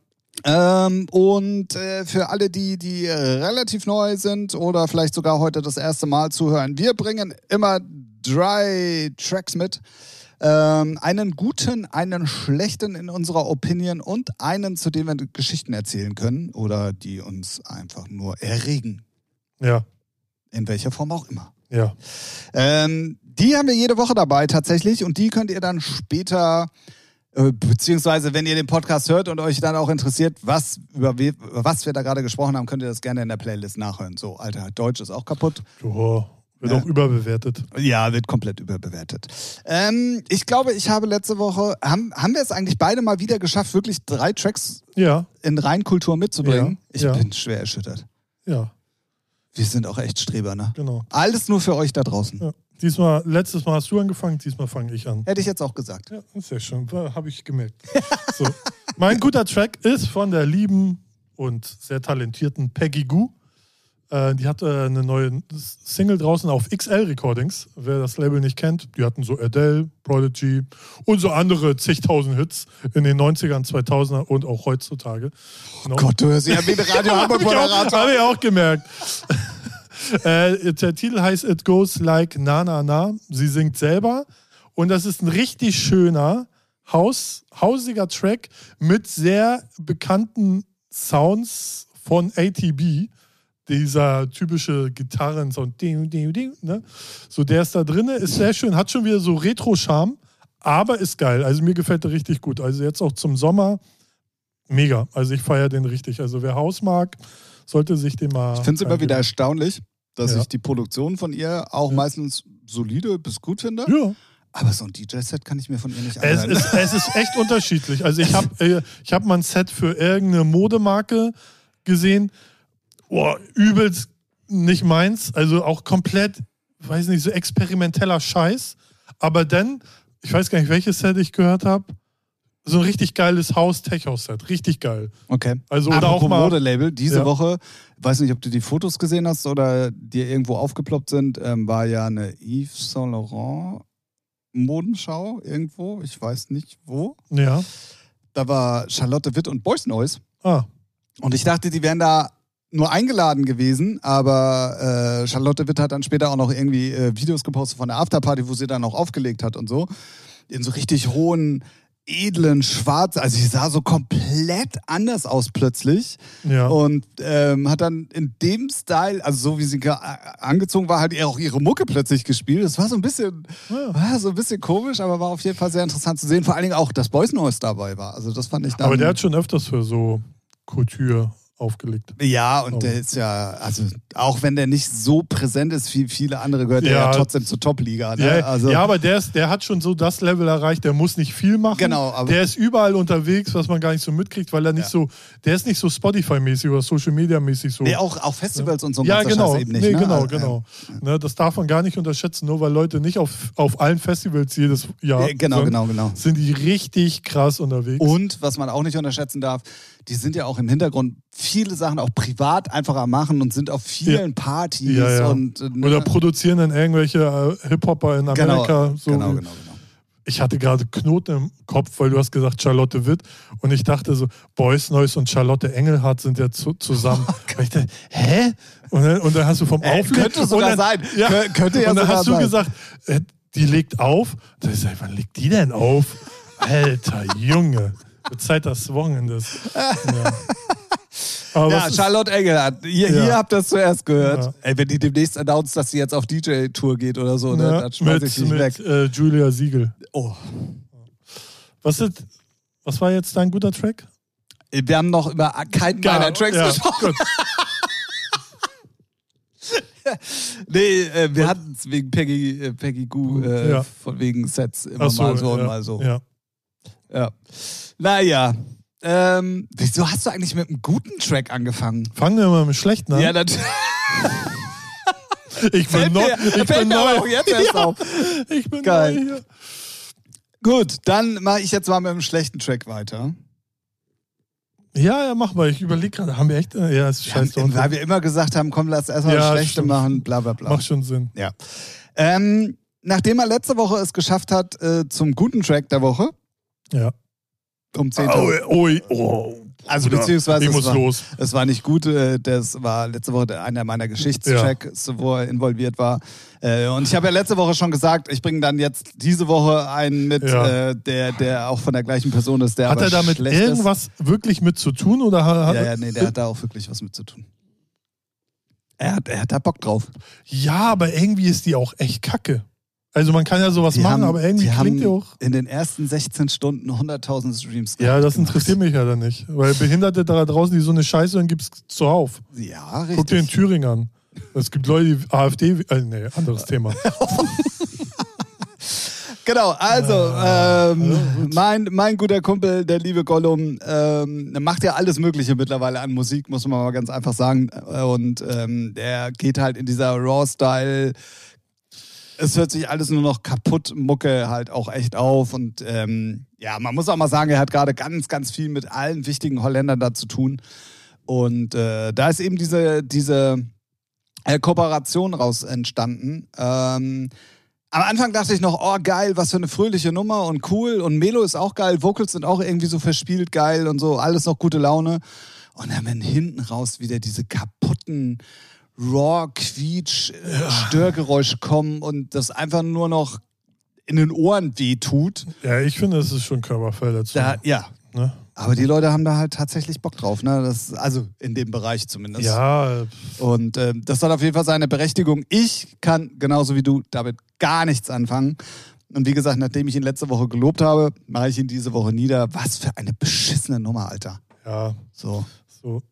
Ähm, und äh, für alle, die, die äh, relativ neu sind oder vielleicht sogar heute das erste Mal zuhören, wir bringen immer drei Tracks mit. Ähm, einen guten, einen schlechten in unserer Opinion und einen, zu dem wir Geschichten erzählen können oder die uns einfach nur erregen. ja, In welcher Form auch immer. Ja. Ähm, die haben wir jede Woche dabei tatsächlich und die könnt ihr dann später, äh, beziehungsweise wenn ihr den Podcast hört und euch dann auch interessiert, was, über, was wir da gerade gesprochen haben, könnt ihr das gerne in der Playlist nachhören. So, Alter, Deutsch ist auch kaputt. Oh, wird Ja. auch überbewertet. Ja, wird komplett überbewertet. Ähm, ich glaube, ich habe letzte Woche, haben, haben wir es eigentlich beide mal wieder geschafft, wirklich drei Tracks Ja, in Reinkultur mitzubringen? Ja, ich ja. bin schwer erschüttert. ja, Wir sind auch echt Streber, ne? genau. Alles nur für euch da draußen. Ja. Diesmal, letztes Mal hast du angefangen, diesmal fange ich an. Hätte ich jetzt auch gesagt. Ja, sehr schön, habe ich gemerkt. so. Mein guter Track ist von der lieben und sehr talentierten Peggy Goo. Äh, die hatte eine neue Single draußen auf XL Recordings. Wer das Label nicht kennt, die hatten so Adele, Prodigy und so andere zigtausend Hits in den 90ern, 2000er und auch heutzutage. Genau. Gott, du hörst ja wie Radio Hamburg Habe ich, auch- Moderator. hab ich auch gemerkt. äh, der Titel heißt It Goes Like Na Na Na. Sie singt selber und das ist ein richtig schöner, Haus, hausiger Track mit sehr bekannten Sounds von ATB. Dieser typische Gitarrensound. Ding, ding, ding, Ne? So, der ist da drin, ist sehr schön, hat schon wieder so Retro-Charme, aber ist geil. Also mir gefällt der richtig gut. Also jetzt auch zum Sommer mega. Also ich feiere den richtig. Also wer Haus mag, sollte sich den mal. Ich finde es immer wieder erstaunlich, dass Ja. ich die Produktion von ihr auch Ja. meistens solide bis gut finde. Ja. Aber so ein DJ-Set kann ich mir von ihr nicht Es anhören. ist, es ist echt unterschiedlich. Also ich habe äh, ich hab mal ein Set für irgendeine Modemarke gesehen. Boah, übelst nicht meins. Also auch komplett, weiß nicht, so experimenteller Scheiß. Aber dann, ich weiß gar nicht, welches Set ich gehört habe. So ein richtig geiles Haus-Tech-House-Set. Richtig geil. Okay. Also oder Apropos auch mal. Modelabel, diese Ja. Woche, weiß nicht, ob du die Fotos gesehen hast oder dir irgendwo aufgeploppt sind, ähm, war ja eine Yves Saint Laurent Modenschau irgendwo, ich weiß nicht wo. Ja. Da war Charlotte Witt und Boys Noise. Ah, Und ich dachte, die wären da nur eingeladen gewesen, aber äh, Charlotte Witt hat dann später auch noch irgendwie äh, Videos gepostet von der Afterparty, wo sie dann auch aufgelegt hat und so. In so richtig hohen, edlen, schwarz, also sie sah so komplett anders aus plötzlich. ja. Und ähm, hat dann in dem Style, also so wie sie ge- angezogen war, halt ihr auch ihre Mucke plötzlich gespielt. Das war so ein bisschen, Ja. war so ein bisschen komisch, aber war auf jeden Fall sehr interessant zu sehen. Vor allen Dingen auch, dass Boys Noise dabei war. Also das fand ich dann. Aber der hat schon öfters für so Couture aufgelegt. Ja, und Oh. der ist ja, also auch wenn der nicht so präsent ist wie viele andere, gehört ja Ja. trotzdem zur Top-Liga. Ne? Ja, also, ja, aber der, ist, der hat schon so das Level erreicht, der muss nicht viel machen. Genau, aber- der ist überall unterwegs, was man gar nicht so mitkriegt, weil er nicht Ja. so, der ist nicht so Spotify-mäßig oder Social Media-mäßig so. nee, auch, auch Festivals und so ja, der genau. Eben nicht. nee, ne? genau, Also, genau. Ne, das darf man gar nicht unterschätzen, nur weil Leute nicht auf, auf allen Festivals jedes Jahr Ja, genau, sind, genau, genau. sind die richtig krass unterwegs. Und was man auch nicht unterschätzen darf, die sind ja auch im Hintergrund viele Sachen auch privat einfach am machen und sind auf vielen Partys Ja, ja. und äh, ne? Oder produzieren dann irgendwelche äh, Hip-Hopper in genau, Amerika. so genau, genau, genau. ich hatte gerade Knoten im Kopf, weil du hast gesagt Charlotte Witt und ich dachte so, Boys Noise und Charlotte Engelhardt sind ja zu, zusammen. und ich dachte, hä? Und dann, und dann hast du vom Oh Äh, Auflegen... könnte sogar dann, sein. Ja, Kö- könnte ja und dann hast du sein. gesagt, äh, die legt auf. Da ich, wann legt die denn auf? Alter Junge. Zeit des Wochenendes. Ja. Aber Ja, Charlotte Engelhardt. Ihr, Ja. ihr habt das zuerst gehört. Ja. Ey, wenn die demnächst announced, dass sie jetzt auf DJ-Tour geht oder so, ne, ja, dann schmeiß ich dich mit, weg. mit äh, Julia Siegel. Oh. Was, ist, was war jetzt dein guter Track? Wir haben noch über keinen meiner Tracks ja, gesprochen. Nee, äh, wir hatten es wegen Peggy, äh, Peggy Goo, äh, Ja. von wegen Sets immer so, mal so und ja, mal so. Ja. Ja. Naja. Ähm, wieso hast du eigentlich mit einem guten Track angefangen? Fangen wir mal mit schlechten an. Ja, das ich bin neu. Ich bin neu. jetzt erst ja, auf. ich bin Geil. neu hier. Gut, dann mache ich jetzt mal mit einem schlechten Track weiter. Ja, ja, mach mal. Ich überlege gerade, haben wir echt. äh, Ja, ist Wir haben, scheiße. weil wir immer gesagt haben, komm, lass erstmal Ja, das Schlechte stimmt. machen, bla bla bla. Macht schon Sinn. Ja. Ähm, nachdem er letzte Woche es geschafft hat äh, zum guten Track der Woche, Ja. Um 10 Oh, oh, oh. Also beziehungsweise Ich es muss war, los. es war nicht gut, äh, das war letzte Woche einer meiner Geschichtstracks, wo er involviert war. Äh, Und ich habe ja letzte Woche schon gesagt, ich bringe dann jetzt diese Woche einen mit, Ja. äh, der, der auch von der gleichen Person ist, der Hat er damit irgendwas wirklich mit zu tun? Oder hat, ist. Ja, ja, nee, der hat da auch wirklich was mit zu tun. Er hat, er hat da Bock drauf. ja, aber irgendwie ist die auch echt kacke. Also man kann ja sowas Die machen, haben- aber irgendwie klingt die auch. in den ersten 16 Stunden 100.000 Streams Ja, das gemacht. interessiert mich ja dann nicht. Weil Behinderte da draußen, die so eine Scheiße hören, gibt's zuhauf. Ja, richtig. Guck dir in Thüringen an. Es gibt Leute, die AfD. Äh, nee, anderes Thema. Genau, also ähm, ja, gut. mein, mein guter Kumpel, der liebe Gollum, ähm, macht ja alles Mögliche mittlerweile an Musik, muss man mal ganz einfach sagen. Und ähm, der geht halt in dieser Raw-Style. Es hört sich alles nur noch kaputt, Mucke halt auch echt auf. Und ähm, ja, man muss auch mal sagen, er hat gerade ganz, ganz viel mit allen wichtigen Holländern da zu tun. Und äh, da ist eben diese, diese äh, Kooperation raus entstanden. Ähm, am Anfang dachte ich noch, oh geil, was für eine fröhliche Nummer und cool und Melo ist auch geil, Vocals sind auch irgendwie so verspielt geil und so, alles noch gute Laune. Und dann wenn hinten raus wieder diese kaputten Raw Quietsch äh, Störgeräusche kommen und das einfach nur noch in den Ohren wehtut. Ja, ich finde, es ist schon Körperverletzung. Da, ja, ne? aber die Leute haben da halt tatsächlich Bock drauf, ne? Das, also in dem Bereich zumindest. Ja, Und ähm, das hat auf jeden Fall seine Berechtigung. Ich kann genauso wie du damit gar nichts anfangen. Und wie gesagt, nachdem ich ihn letzte Woche gelobt habe, mache ich ihn diese Woche nieder. Was für eine beschissene Nummer, Alter. ja, So. so.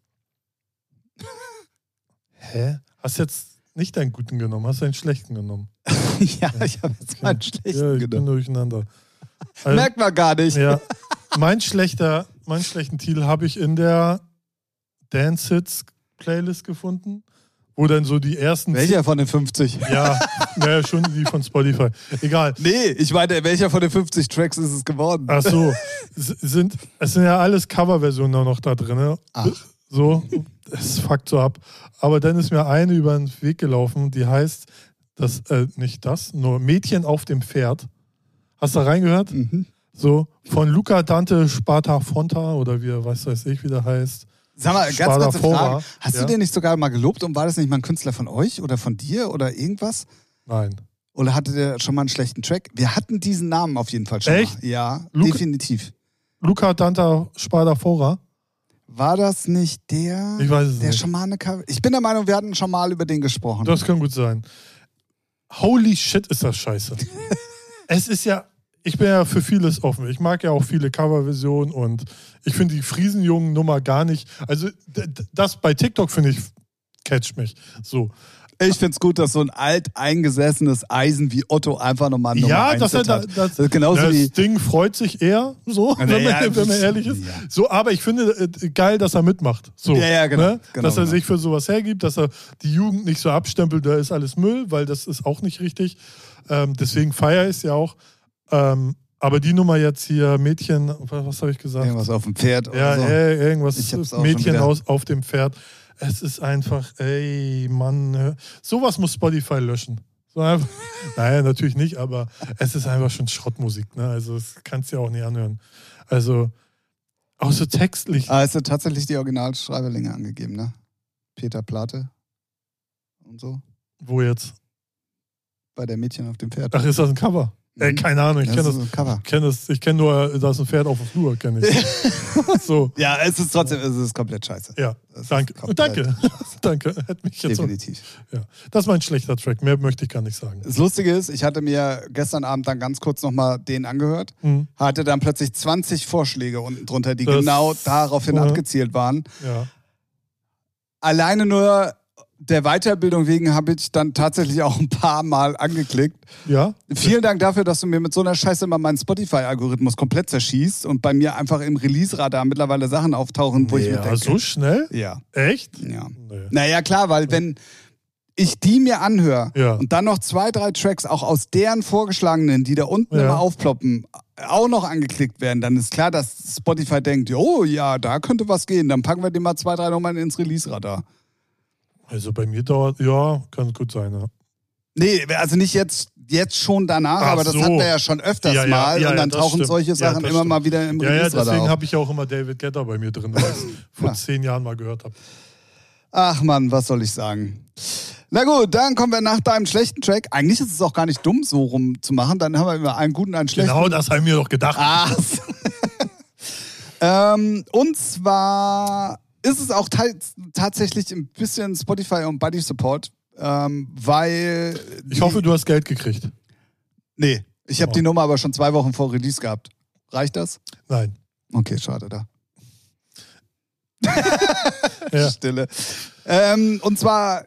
Hä? Hast jetzt nicht deinen guten genommen, hast deinen schlechten genommen. ja, ich habe jetzt mal einen schlechten ja, ich bin genommen. durcheinander. Also, Merkt man gar nicht. ja, mein schlechter, meinen schlechten Titel habe ich in der Dance Hits Playlist gefunden, wo dann so die ersten Welcher von den 50? Ja, naja, schon die von Spotify. Egal. Nee, ich meine, welcher von den 50 Tracks ist es geworden? Ach so, es sind, es sind ja alles Coverversionen noch da drin. Ne? Ach. So, es fuckt so ab. Aber dann ist mir eine über den Weg gelaufen, die heißt, das, äh, nicht das, nur Mädchen auf dem Pferd. Hast du da reingehört? Mhm. So, von Luca Dante Sparta Fonta oder wie er weiß, weiß ich, wie der heißt. Sag mal, ganz Sparta kurze Fora, Frage. Hast ja. du den nicht sogar mal gelobt und war das nicht mal ein Künstler von euch oder von dir oder irgendwas? Nein. Oder hatte der schon mal einen schlechten Track? Wir hatten diesen Namen auf jeden Fall schon Echt? mal. Ja, Luca- definitiv. Luca Dante Sparta Fora? War das nicht der, Ich weiß es der nicht. Schamane Cover? Ich bin der Meinung, wir hatten schon mal über den gesprochen. Das kann gut sein. Holy shit, ist das scheiße. es ist ja, ich bin ja für vieles offen. Ich mag ja auch viele Coverversionen und ich finde die Friesenjungen-Nummer gar nicht. Also, das bei TikTok finde ich, catcht mich. So. Ich find's gut, dass so ein alteingesessenes Eisen wie Otto einfach nochmal Nummer ja, eins dass er Hit da, hat. das, Das ist genauso das wie. Ding freut sich eher, so, Ja, wenn, ja, man, wenn man das- ehrlich ist. ja. So, aber ich finde äh, geil, dass er mitmacht. So, Ja, ja, genau, Ne? genau, dass er genau. sich für sowas hergibt, dass er die Jugend nicht so abstempelt, da ist alles Müll, weil das ist auch nicht richtig. Ähm, deswegen feier ich es ja auch. Ähm, aber die Nummer jetzt hier, Mädchen, was, was habe ich gesagt? Irgendwas auf dem Pferd oder Ja, so. äh, irgendwas, Mädchen aus, auf dem Pferd. Es ist einfach, ey, Mann, hör- sowas muss Spotify löschen. So einfach, naja, natürlich nicht, aber es ist einfach schon Schrottmusik. Ne? Also, das kannst du ja auch nicht anhören. Also, auch so textlich. Ah, es sind tatsächlich die Originalschreiberlinge angegeben, ne? Peter Plate und so. Wo jetzt? Bei der Mädchen auf dem Pferd. Ach, ist das ein Cover? Äh, Mhm. keine Ahnung, ich das kenne das. Cover. Ich kenne das, ich kenne nur, da ist ein Pferd auf dem Flur, kenne ich. so, Ja, es ist trotzdem, es ist komplett scheiße. ja, Es danke. Danke, danke. Hätte mich jetzt auch, Definitiv. ja. Das ist mein schlechter Track, mehr möchte ich gar nicht sagen. Das Lustige ist, ich hatte mir gestern Abend dann ganz kurz nochmal den angehört, Mhm. hatte dann plötzlich 20 Vorschläge unten drunter, die Das- genau daraufhin Ja. abgezielt waren. Ja. Alleine nur der Weiterbildung wegen habe ich dann tatsächlich auch ein paar Mal angeklickt. Ja? Vielen Dank dafür, dass du mir mit so einer Scheiße immer meinen Spotify-Algorithmus komplett zerschießt und bei mir einfach im Release-Radar mittlerweile Sachen auftauchen, wo ich mir ja, denke. so schnell? ja, Echt? ja. Nee. Naja, klar, weil wenn ich die mir anhöre Ja. und dann noch zwei, drei Tracks auch aus deren vorgeschlagenen, die da unten Ja. immer aufploppen, auch noch angeklickt werden, dann ist klar, dass Spotify denkt, oh ja, da könnte was gehen. Dann packen wir den mal zwei, drei Nummern ins Release-Radar. Also bei mir dauert, ja, kann gut sein, ja. Nee, also nicht jetzt, jetzt schon danach, Ach aber das so. hatten wir ja schon öfters Ja, ja, mal ja, und dann ja, tauchen stimmt. solche Ja, Sachen immer stimmt. mal wieder im Ja, ja, Release-Radar deswegen habe ich auch immer David Getter bei mir drin, weil ich es vor Ja. zehn Jahren mal gehört habe. Ach man, was soll ich sagen? Na gut, dann kommen wir nach deinem schlechten Track. Eigentlich ist es auch gar nicht dumm, so rum zu machen. Dann haben wir immer einen guten, einen schlechten. Genau das haben wir doch gedacht. Ah. ähm, und zwar ist es auch ta tatsächlich ein bisschen Spotify und Buddy Support, ähm, weil. Ich hoffe, du hast Geld gekriegt. Nee, ich habe Oh. die Nummer aber schon zwei Wochen vor Release gehabt. Reicht das? Nein. Okay, schade da. Ja. Stille. Ähm, und zwar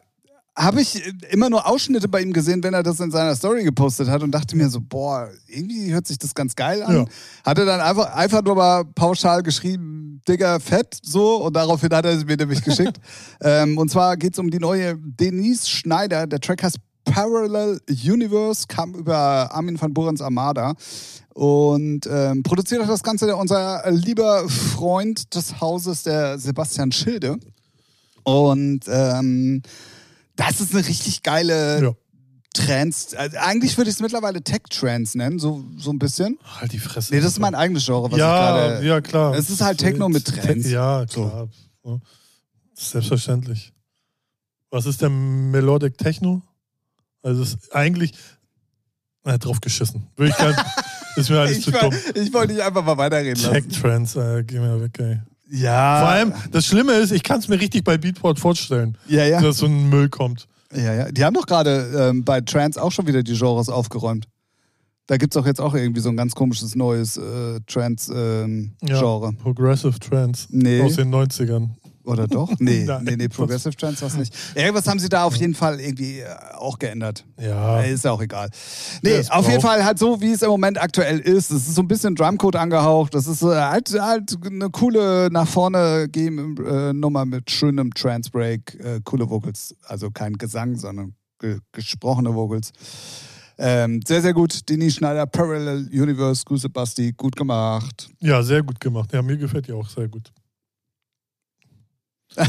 habe ich immer nur Ausschnitte bei ihm gesehen, wenn er das in seiner Story gepostet hat und dachte mir so, boah, irgendwie hört sich das ganz geil an. Ja. Hatte dann einfach, einfach nur mal pauschal geschrieben, Digger, fett, so, und daraufhin hat er es mir nämlich geschickt. ähm, und zwar geht es um die neue Denise Schneider. Der Track heißt Parallel Universe, kam über Armin van Burens Armada. Und ähm, produziert hat das Ganze unser lieber Freund des Hauses, der Sebastian Schilde. Und ähm, das ist eine richtig geile Ja. Trance. Also eigentlich würde ich es mittlerweile Tech-Trance nennen, so, so ein bisschen. Halt die Fresse. Nee, das ist mein eigenes Genre, was ja, ich gerade. ja, klar. Es ist halt Techno mit Trends. Ja, So. klar. Ja. Selbstverständlich. Was ist der Melodic Techno? Also es ist eigentlich na, drauf geschissen. Würde ich gar nicht, ist mir alles Ich, zu dumm. ich wollte dich einfach mal weiterreden Tech lassen. Trends, äh, geh mir weg, ey. Ja. Vor allem, das Schlimme ist, ich kann es mir richtig bei Beatport vorstellen, Ja, ja. dass so ein Müll kommt. ja, ja. Die haben doch gerade ähm, bei Trance auch schon wieder die Genres aufgeräumt. Da gibt es doch jetzt auch irgendwie so ein ganz komisches neues äh, Ja. Trance-Genre. Progressive Trends Nee. aus den 90ern. Oder doch? Nee, Nein. nee, nee, Progressive Trance war es nicht. Irgendwas haben sie da auf jeden Fall irgendwie äh, auch geändert. Ja. Ist ja auch egal. Nee, auf jeden Fall halt so, wie es im Moment aktuell ist. Es ist so ein bisschen Drumcode angehaucht. Das ist äh, halt, halt eine coole nach vorne gehen äh, Nummer mit schönem Trance Break, äh, coole Vocals. Also kein Gesang, sondern ge gesprochene Vocals. Ähm, sehr, sehr gut. Dini Schneider, Parallel Universe, Grüße Basti, gut gemacht. Ja, sehr gut gemacht. Ja, mir gefällt die auch sehr gut.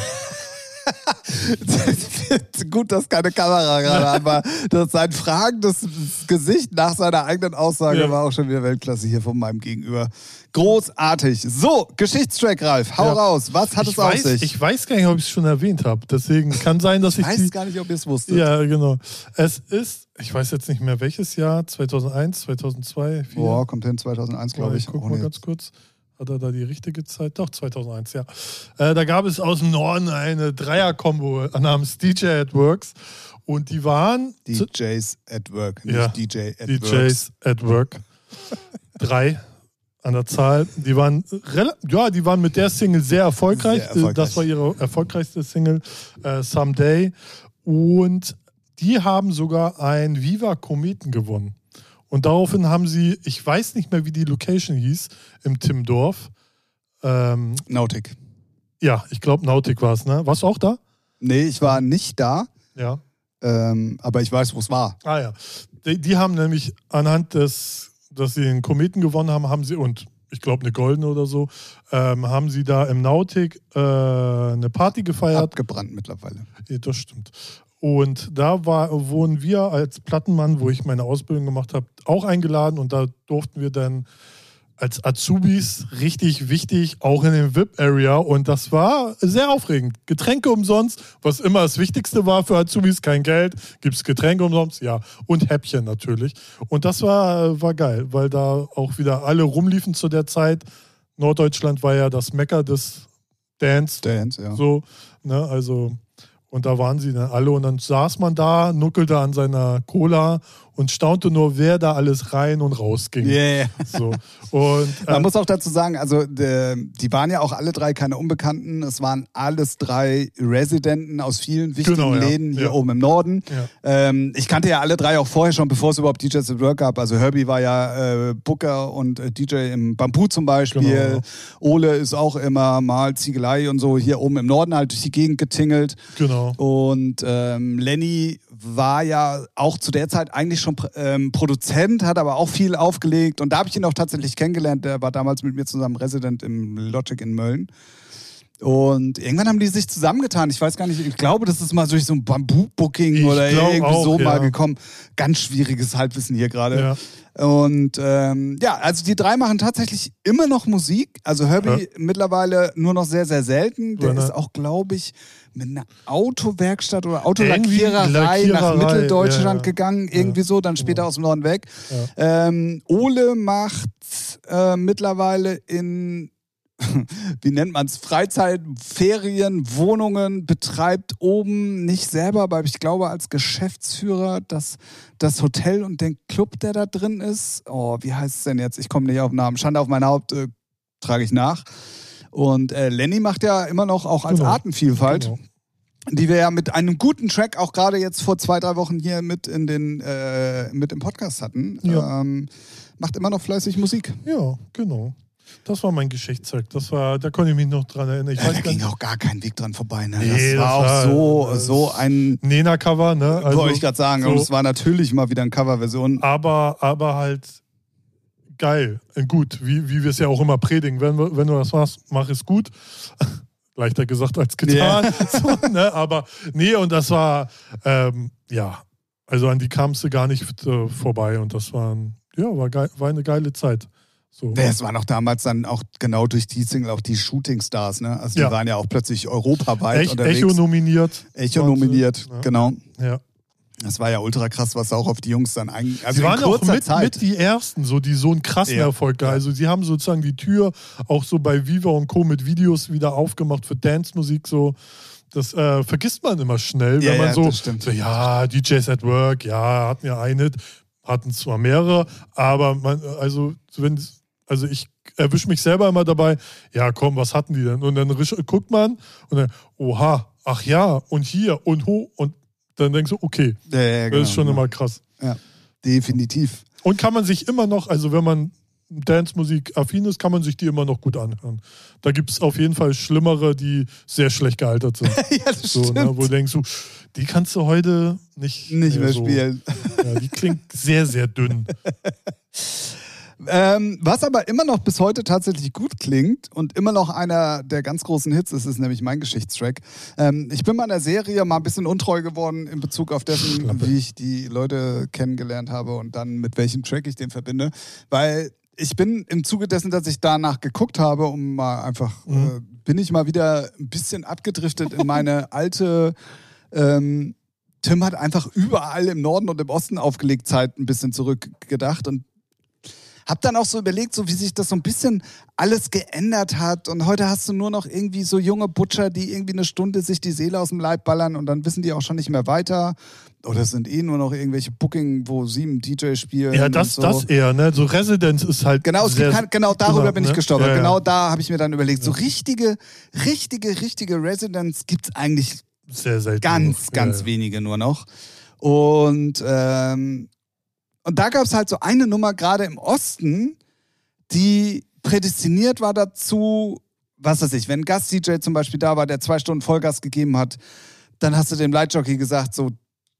Gut, dass keine Kamera gerade an war. Das sein fragendes Gesicht nach seiner eigenen Aussage Ja. war auch schon wieder Weltklasse hier von meinem Gegenüber. Großartig. So, Geschichtstrack, Ralf. Hau Ja. raus. Was hat ich es auf weiß, sich? Ich weiß gar nicht, ob ich es schon erwähnt habe. Deswegen kann sein, dass ich weiß die. gar nicht, ob ihr es wusstet. Ja, genau. Es ist, ich weiß jetzt nicht mehr welches Jahr, 2001, 2002, 2004. Boah, kommt hin 2001, glaube ich. Ich guck Oh, mal nee. ganz kurz. Hat er da die richtige Zeit? Doch, 2001, ja. Äh, da gab es aus dem Norden eine Dreier-Kombo namens DJ at Works. Und die waren DJs at Work, nicht Ja, DJ at Works. DJs at Work. drei an der Zahl. Die waren ja, die waren mit der Single sehr erfolgreich. Sehr erfolgreich. Das war ihre erfolgreichste Single, äh, Someday. Und die haben sogar ein Viva Kometen gewonnen. Und daraufhin haben sie, ich weiß nicht mehr, wie die Location hieß, im Timmendorf. Ähm, Nautic. ja, ich glaube Nautic war es, ne? Warst du auch da? Nee, ich war nicht da, Ja. ähm, aber ich weiß, wo es war. Ah ja. Die, die haben nämlich anhand des, dass sie den Kometen gewonnen haben, haben sie, und ich glaube eine goldene oder so, ähm, haben sie da im Nautic äh, eine Party gefeiert. Abgebrannt mittlerweile. Ja, das stimmt. Und da war, wurden wir als Plattenmann, wo ich meine Ausbildung gemacht habe, auch eingeladen und da durften wir dann als Azubis richtig wichtig, auch in den VIP-Area und das war sehr aufregend. Getränke umsonst, was immer das Wichtigste war für Azubis, kein Geld, gibt es Getränke umsonst, ja, und Häppchen natürlich. Und das war, war geil, weil da auch wieder alle rumliefen zu der Zeit. Norddeutschland war ja das Mecker des Dance, Dance, ja. so, ne, also, und da waren sie dann alle und dann saß man da, nuckelte an seiner Cola und staunte nur, wer da alles rein und raus ging. Yeah. So. Und Man äh, muss auch dazu sagen, also de, die waren ja auch alle drei keine Unbekannten. Es waren alles drei Residenten aus vielen wichtigen Genau, ja. Läden hier Ja. oben im Norden. Ja. Ähm, ich kannte ja alle drei auch vorher schon, bevor es überhaupt DJs at Work gab. Also Herbie war ja äh, Booker und äh, DJ im Bambu zum Beispiel. Genau. Ole ist auch immer mal Ziegelei und so hier oben im Norden halt durch die Gegend getingelt. genau. Und ähm, Lenny war ja auch zu der Zeit eigentlich schon ähm, Produzent, hat aber auch viel aufgelegt. Und da habe ich ihn auch tatsächlich kennengelernt. Der war damals mit mir zusammen Resident im Logic in Mölln. Und irgendwann haben die sich zusammengetan. Ich weiß gar nicht, ich glaube, das ist mal durch so ein Bambu-Booking Ich oder irgendwie auch, so ja. mal gekommen. Ganz schwieriges Halbwissen hier gerade. Ja. Und ähm, ja, also die drei machen tatsächlich immer noch Musik. Also Herbie Ja. mittlerweile nur noch sehr, sehr selten. Der ist auch, glaube ich, mit einer Autowerkstatt oder Autolackiererei nach Mitteldeutschland ja, ja. gegangen. Irgendwie so, dann später aus dem Norden weg. Ähm, Ole macht äh, mittlerweile in wie nennt man es, Freizeit, Ferien, Wohnungen, betreibt oben nicht selber, aber ich glaube als Geschäftsführer das, das Hotel und den Club, der da drin ist. Oh, wie heißt es denn jetzt? Ich komme nicht auf den Namen. Schande auf mein Haupt, äh, trage ich nach. Und äh, Lenny macht ja immer noch auch als Genau. Artenvielfalt Genau. die wir ja mit einem guten Track auch gerade jetzt vor zwei, drei Wochen hier mit in den äh, mit im Podcast hatten. Ja. Ähm, macht immer noch fleißig Musik. Ja, genau. Das war mein Geschichtszeug. Das war, da konnte ich mich noch dran erinnern. Ich Ja, da ging nicht. auch gar kein Weg dran vorbei. Ne? Nee, das das war auch war- so, so ein, Nena-Cover, ne? Also, wollte ich gerade sagen, so, und es war natürlich mal wieder eine Coverversion. aber, aber halt geil. Und gut, wie, wie wir es ja auch immer predigen. Wenn, wir- wenn du das machst, mach es gut. Leichter gesagt als getan. So, ne? Aber nee, und das war, ähm, ja, also an die kamst du gar nicht äh, vorbei. Und das war, ja, war, geil, war eine geile Zeit. So. Es waren auch damals dann auch genau durch die Single auch die Shooting-Stars, ne? Also die Ja. waren ja auch plötzlich europaweit Ech, unterwegs. Echo nominiert. Echo nominiert, Ja. genau. Ja. Das war ja ultra krass, was auch auf die Jungs dann eigentlich. Also sie waren auch mit, Zeit. mit die ersten, so die so einen krassen Ja. Erfolg gehabt. Also sie haben sozusagen die Tür auch so bei Viva und Co. mit Videos wieder aufgemacht für Dance-Musik so. Das äh, vergisst man immer schnell, Ja, wenn man ja, so, das stimmt. so, ja, DJs at Work, ja, hatten ja einen Hit, hatten zwar mehrere, aber man, also wenn, also ich erwische mich selber immer dabei, ja komm, was hatten die denn? Und dann guckt man und dann, oha, ach ja, und hier und ho und dann denkst du, okay, ja, ja, das ist schon genau. immer krass. Ja, definitiv. Und kann man sich immer noch, also wenn man Dance-Musik affin ist, kann man sich die immer noch gut anhören. Da gibt es auf jeden Fall schlimmere, die sehr schlecht gealtert sind. ja, das so, stimmt. ne, wo du denkst, du, die kannst du heute nicht, Nicht mehr so. spielen. Ja, die klingt sehr, sehr dünn. Ähm, was aber immer noch bis heute tatsächlich gut klingt und immer noch einer der ganz großen Hits ist, ist nämlich mein Geschichtstrack. Ähm, ich bin meiner Serie mal ein bisschen untreu geworden in Bezug auf dessen, Schlampe. wie ich die Leute kennengelernt habe und dann mit welchem Track ich den verbinde. Weil ich bin im Zuge dessen, dass ich danach geguckt habe, um mal einfach, Mhm. äh, bin ich mal wieder ein bisschen abgedriftet in meine alte ähm, Tim hat einfach überall im Norden und im Osten aufgelegt Zeit ein bisschen zurückgedacht und hab dann auch so überlegt, so wie sich das so ein bisschen alles geändert hat. Und heute hast du nur noch irgendwie so junge Butcher, die irgendwie eine Stunde sich die Seele aus dem Leib ballern und dann wissen die auch schon nicht mehr weiter. Oder es sind eh nur noch irgendwelche Booking, wo sieben DJs spielen. Ja, das, so. das eher, ne? So Residence ist halt. Genau, kein, genau darüber immer, bin ich ne? gestolpert. Ja, ja. Genau da habe ich mir dann überlegt, so richtige, richtige, richtige Residents gibt es eigentlich Sehr selten. ganz, ganz ja. wenige nur noch. Und, ähm, und da gab es halt so eine Nummer gerade im Osten, die prädestiniert war dazu, was weiß ich, wenn Gast-DJ zum Beispiel da war, der zwei Stunden Vollgas gegeben hat, dann hast du dem Lightjockey gesagt, so,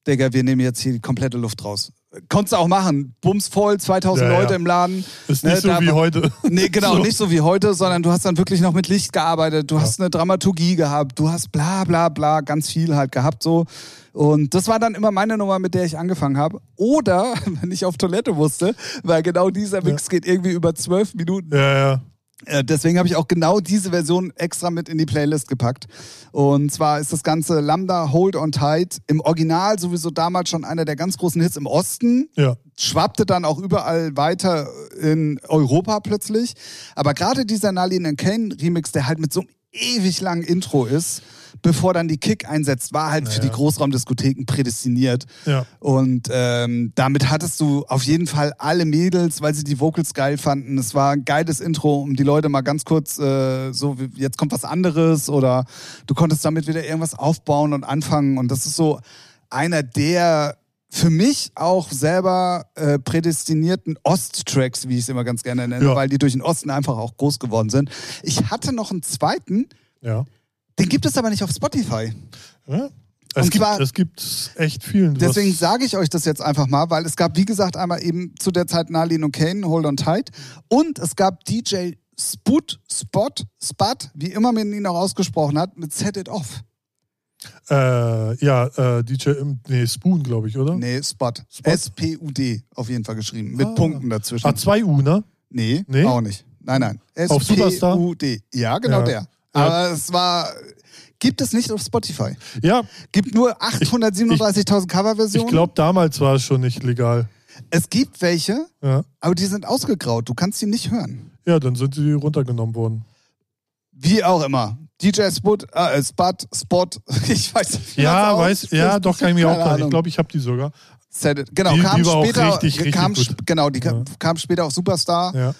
Digga, wir nehmen jetzt hier die komplette Luft raus. Konntest du auch machen. Bums voll, 2000 Ja, ja. Leute im Laden. Ist Ne, nicht so da wie heute. Nee, genau, So. nicht so wie heute, sondern du hast dann wirklich noch mit Licht gearbeitet, du hast eine Dramaturgie gehabt, du hast bla bla bla, ganz viel halt gehabt so. Und das war dann immer meine Nummer, mit der ich angefangen habe. Oder, wenn ich auf Toilette musste, weil genau dieser Mix geht irgendwie über zwölf Minuten. Ja, ja. Äh, Deswegen habe ich auch genau diese Version extra mit in die Playlist gepackt. Und zwar ist das Ganze Lambda Hold on Tight im Original sowieso damals schon einer der ganz großen Hits im Osten Ja. schwappte dann auch überall weiter in Europa plötzlich. Aber gerade dieser Nalin Kane Remix, der halt mit so einem ewig langen Intro ist, bevor dann die Kick einsetzt, war halt für Ja. die Großraumdiskotheken prädestiniert. Ja. Und ähm, damit hattest du auf jeden Fall alle Mädels, weil sie die Vocals geil fanden. Es war ein geiles Intro, um die Leute mal ganz kurz äh, so, wie- jetzt kommt was anderes oder du konntest damit wieder irgendwas aufbauen und anfangen. Und das ist so einer der für mich auch selber äh, prädestinierten Ost-Tracks, wie ich es immer ganz gerne nenne, Ja. weil die durch den Osten einfach auch groß geworden sind. Ich hatte noch einen zweiten, Ja. Den gibt es aber nicht auf Spotify. ja. Es, Und gibt, zwar- es gibt echt vielen. Deswegen sage ich euch das jetzt einfach mal, weil es gab, wie gesagt, einmal eben zu der Zeit Nalin und Kane, Hold on Tight. Und es gab DJ Sput, Spot, Spud, wie immer man ihn auch ausgesprochen hat, mit Set It Off. Äh, ja, äh, DJ, im- nee, Spoon, glaube ich, oder? Nee, Spot. S-P-U-D auf jeden Fall geschrieben. Mit Ah. Punkten dazwischen. Ah, 2 U, ne? Nee, Nee? auch nicht. Nein, nein. S-P-U-D. Ja, genau Ja. der. Aber es war. Gibt es nicht auf Spotify. Ja, Gibt nur 837.000 ich Coverversionen. glaube, damals war es schon nicht legal. Es gibt welche, Ja. aber die sind ausgegraut. Du kannst sie nicht hören. ja, dann sind sie runtergenommen worden. Wie auch immer. DJ Spot, äh, Spot, Spot, ich weiß nicht. Ja, weiß, ja, doch, kann ich mir auch. Ich glaube, ich habe die sogar. Set it. Genau, Die- kam die auch später, richtig, richtig kam, genau, die Ja. kam später auf Superstar. Ja.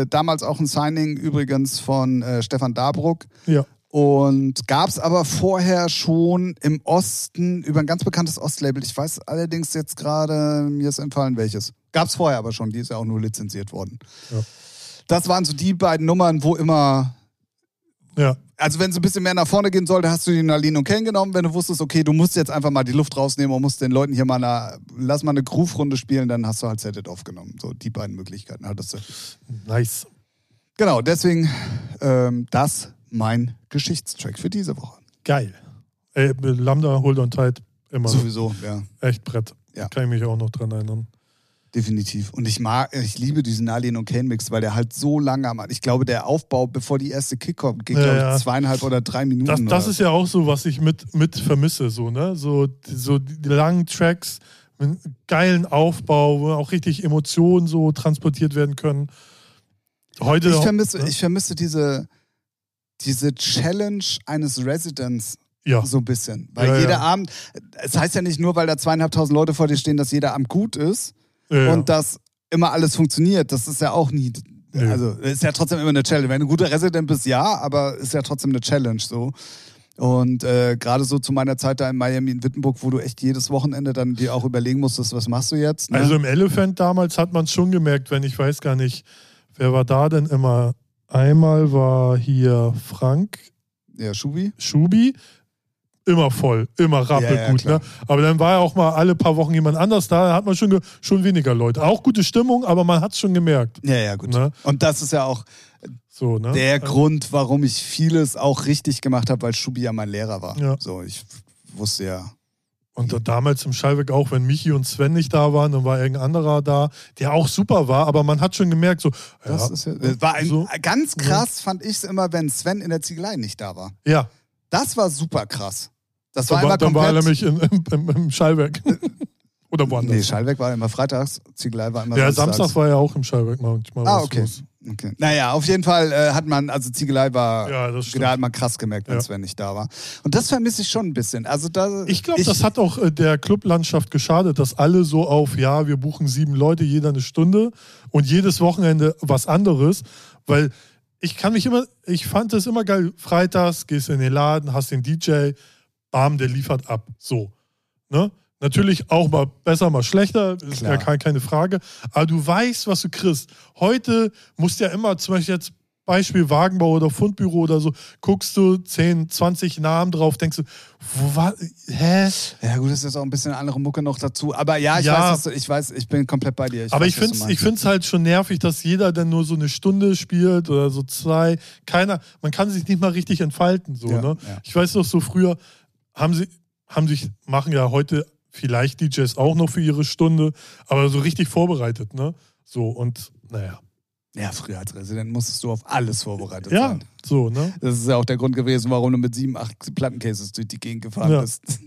Äh, damals auch ein Signing übrigens von äh, Stefan Dabruck. Ja. Und gab es aber vorher schon im Osten über ein ganz bekanntes Ostlabel. Ich weiß allerdings jetzt gerade, mir ist entfallen welches. Gab es vorher aber schon, die ist ja auch nur lizenziert worden. Ja. Das waren so die beiden Nummern, wo immer Ja. also wenn es ein bisschen mehr nach vorne gehen sollte, hast du die Nalin und Ken genommen, wenn du wusstest, okay, du musst jetzt einfach mal die Luft rausnehmen und musst den Leuten hier mal eine, lass mal eine Groove-Runde spielen, dann hast du halt Set It aufgenommen. So, die beiden Möglichkeiten hattest du. Nice. Genau, deswegen ähm, das mein Geschichtstrack für diese Woche. Geil. Ey, Lambda, Hold on Tight, immer. Sowieso, ja, echt Brett. Ja. Kann ich mich auch noch dran erinnern. Definitiv. Und ich mag, ich liebe diesen Nalin und Kane Mix, weil der halt so lange am, ich glaube, der Aufbau, bevor die erste Kick kommt, geht, Ja, glaube ich, ja. zweieinhalb oder drei Minuten. Das, das ist ja auch so, was ich mit, mit vermisse, so, ne? So, so die langen Tracks mit geilen Aufbau, wo auch richtig Emotionen so transportiert werden können. Heute. Ich vermisse, ne? ich vermisse diese, diese Challenge eines Residents ja. so ein bisschen. Weil Ja, jeder ja. Abend, es heißt ja nicht nur, weil da zweieinhalbtausend Leute vor dir stehen, dass jeder Abend gut ist ja, ja. und dass immer alles funktioniert. Das ist ja auch nie. Nee. Also ist ja trotzdem immer eine Challenge. Wenn du ein guter Resident bist, ja, aber ist ja trotzdem eine Challenge so. Und äh, gerade so zu meiner Zeit da in Miami in Wittenburg, wo du echt jedes Wochenende dann dir auch überlegen musstest, was machst du jetzt? Ne? Also im Elephant damals hat man es schon gemerkt, wenn ich weiß gar nicht, wer war da denn immer? Einmal war hier Frank ja, Schubi. Schubi, immer voll, immer rappelgut. Ja, ja, ne? Aber dann war ja auch mal alle paar Wochen jemand anders da, da hat man schon, schon weniger Leute. Auch gute Stimmung, aber man hat es schon gemerkt. Ja, ja, gut. Ne? Und das ist ja auch So, ne? der Also, Grund, warum ich vieles auch richtig gemacht habe, weil Schubi ja mein Lehrer war. Ja. So, ich wusste ja. Und da- damals im Schallweg auch, wenn Michi und Sven nicht da waren, dann war irgendein anderer da, der auch super war, aber man hat schon gemerkt, so, Das ist ja, das war ein, so, ganz krass, fand ich es immer, wenn Sven in der Ziegelei nicht da war. ja. Das war super krass. Das Dann war war, immer dann war er nämlich in, im, im, Schallwerk. Oder woanders? Nee, Schallweg war immer freitags, Ziegelei war immer ja, samstags. Samstag war ja auch im Schallwerk manchmal Ah, okay. los. okay. Naja, auf jeden Fall äh, hat man, also Ziegelei war, Ja, da hat man krass gemerkt, wenn Ja. Sven nicht da war. Und das vermisse ich schon ein bisschen. Also da, Ich glaube, das hat auch äh, der Clublandschaft geschadet, dass alle so auf, ja, wir buchen sieben Leute, jeder eine Stunde und jedes Wochenende was anderes, weil ich kann mich immer, ich fand es immer geil, freitags gehst du in den Laden, hast den DJ, bam, der liefert ab. So. Ne? Natürlich auch mal besser, mal schlechter, ist Klar. ja kein, keine Frage. Aber du weißt, was du kriegst. Heute musst du ja immer, zum Beispiel jetzt Beispiel Wagenbau oder Fundbüro oder so, guckst du 10, 20 Namen drauf, denkst du, wo war, hä? Ja, gut, das ist jetzt auch ein bisschen andere Mucke noch dazu. Aber ja, ich Ja. weiß, du- ich weiß, ich bin komplett bei dir. Ich Aber weiß, ich finde es meinst. ich find's halt schon nervig, dass jeder dann nur so eine Stunde spielt oder so zwei. Keiner, man kann sich nicht mal richtig entfalten. So, Ja, ne? ja. Ich weiß noch, so früher haben sie, haben sich, machen ja heute vielleicht DJs auch noch für ihre Stunde, aber so richtig vorbereitet, ne? So, und naja. Ja, früher als Resident musstest du auf alles vorbereitet Ja, sein. so, ne? Das ist ja auch der Grund gewesen, warum du mit sieben, acht Plattencases durch die Gegend gefahren Ja. bist.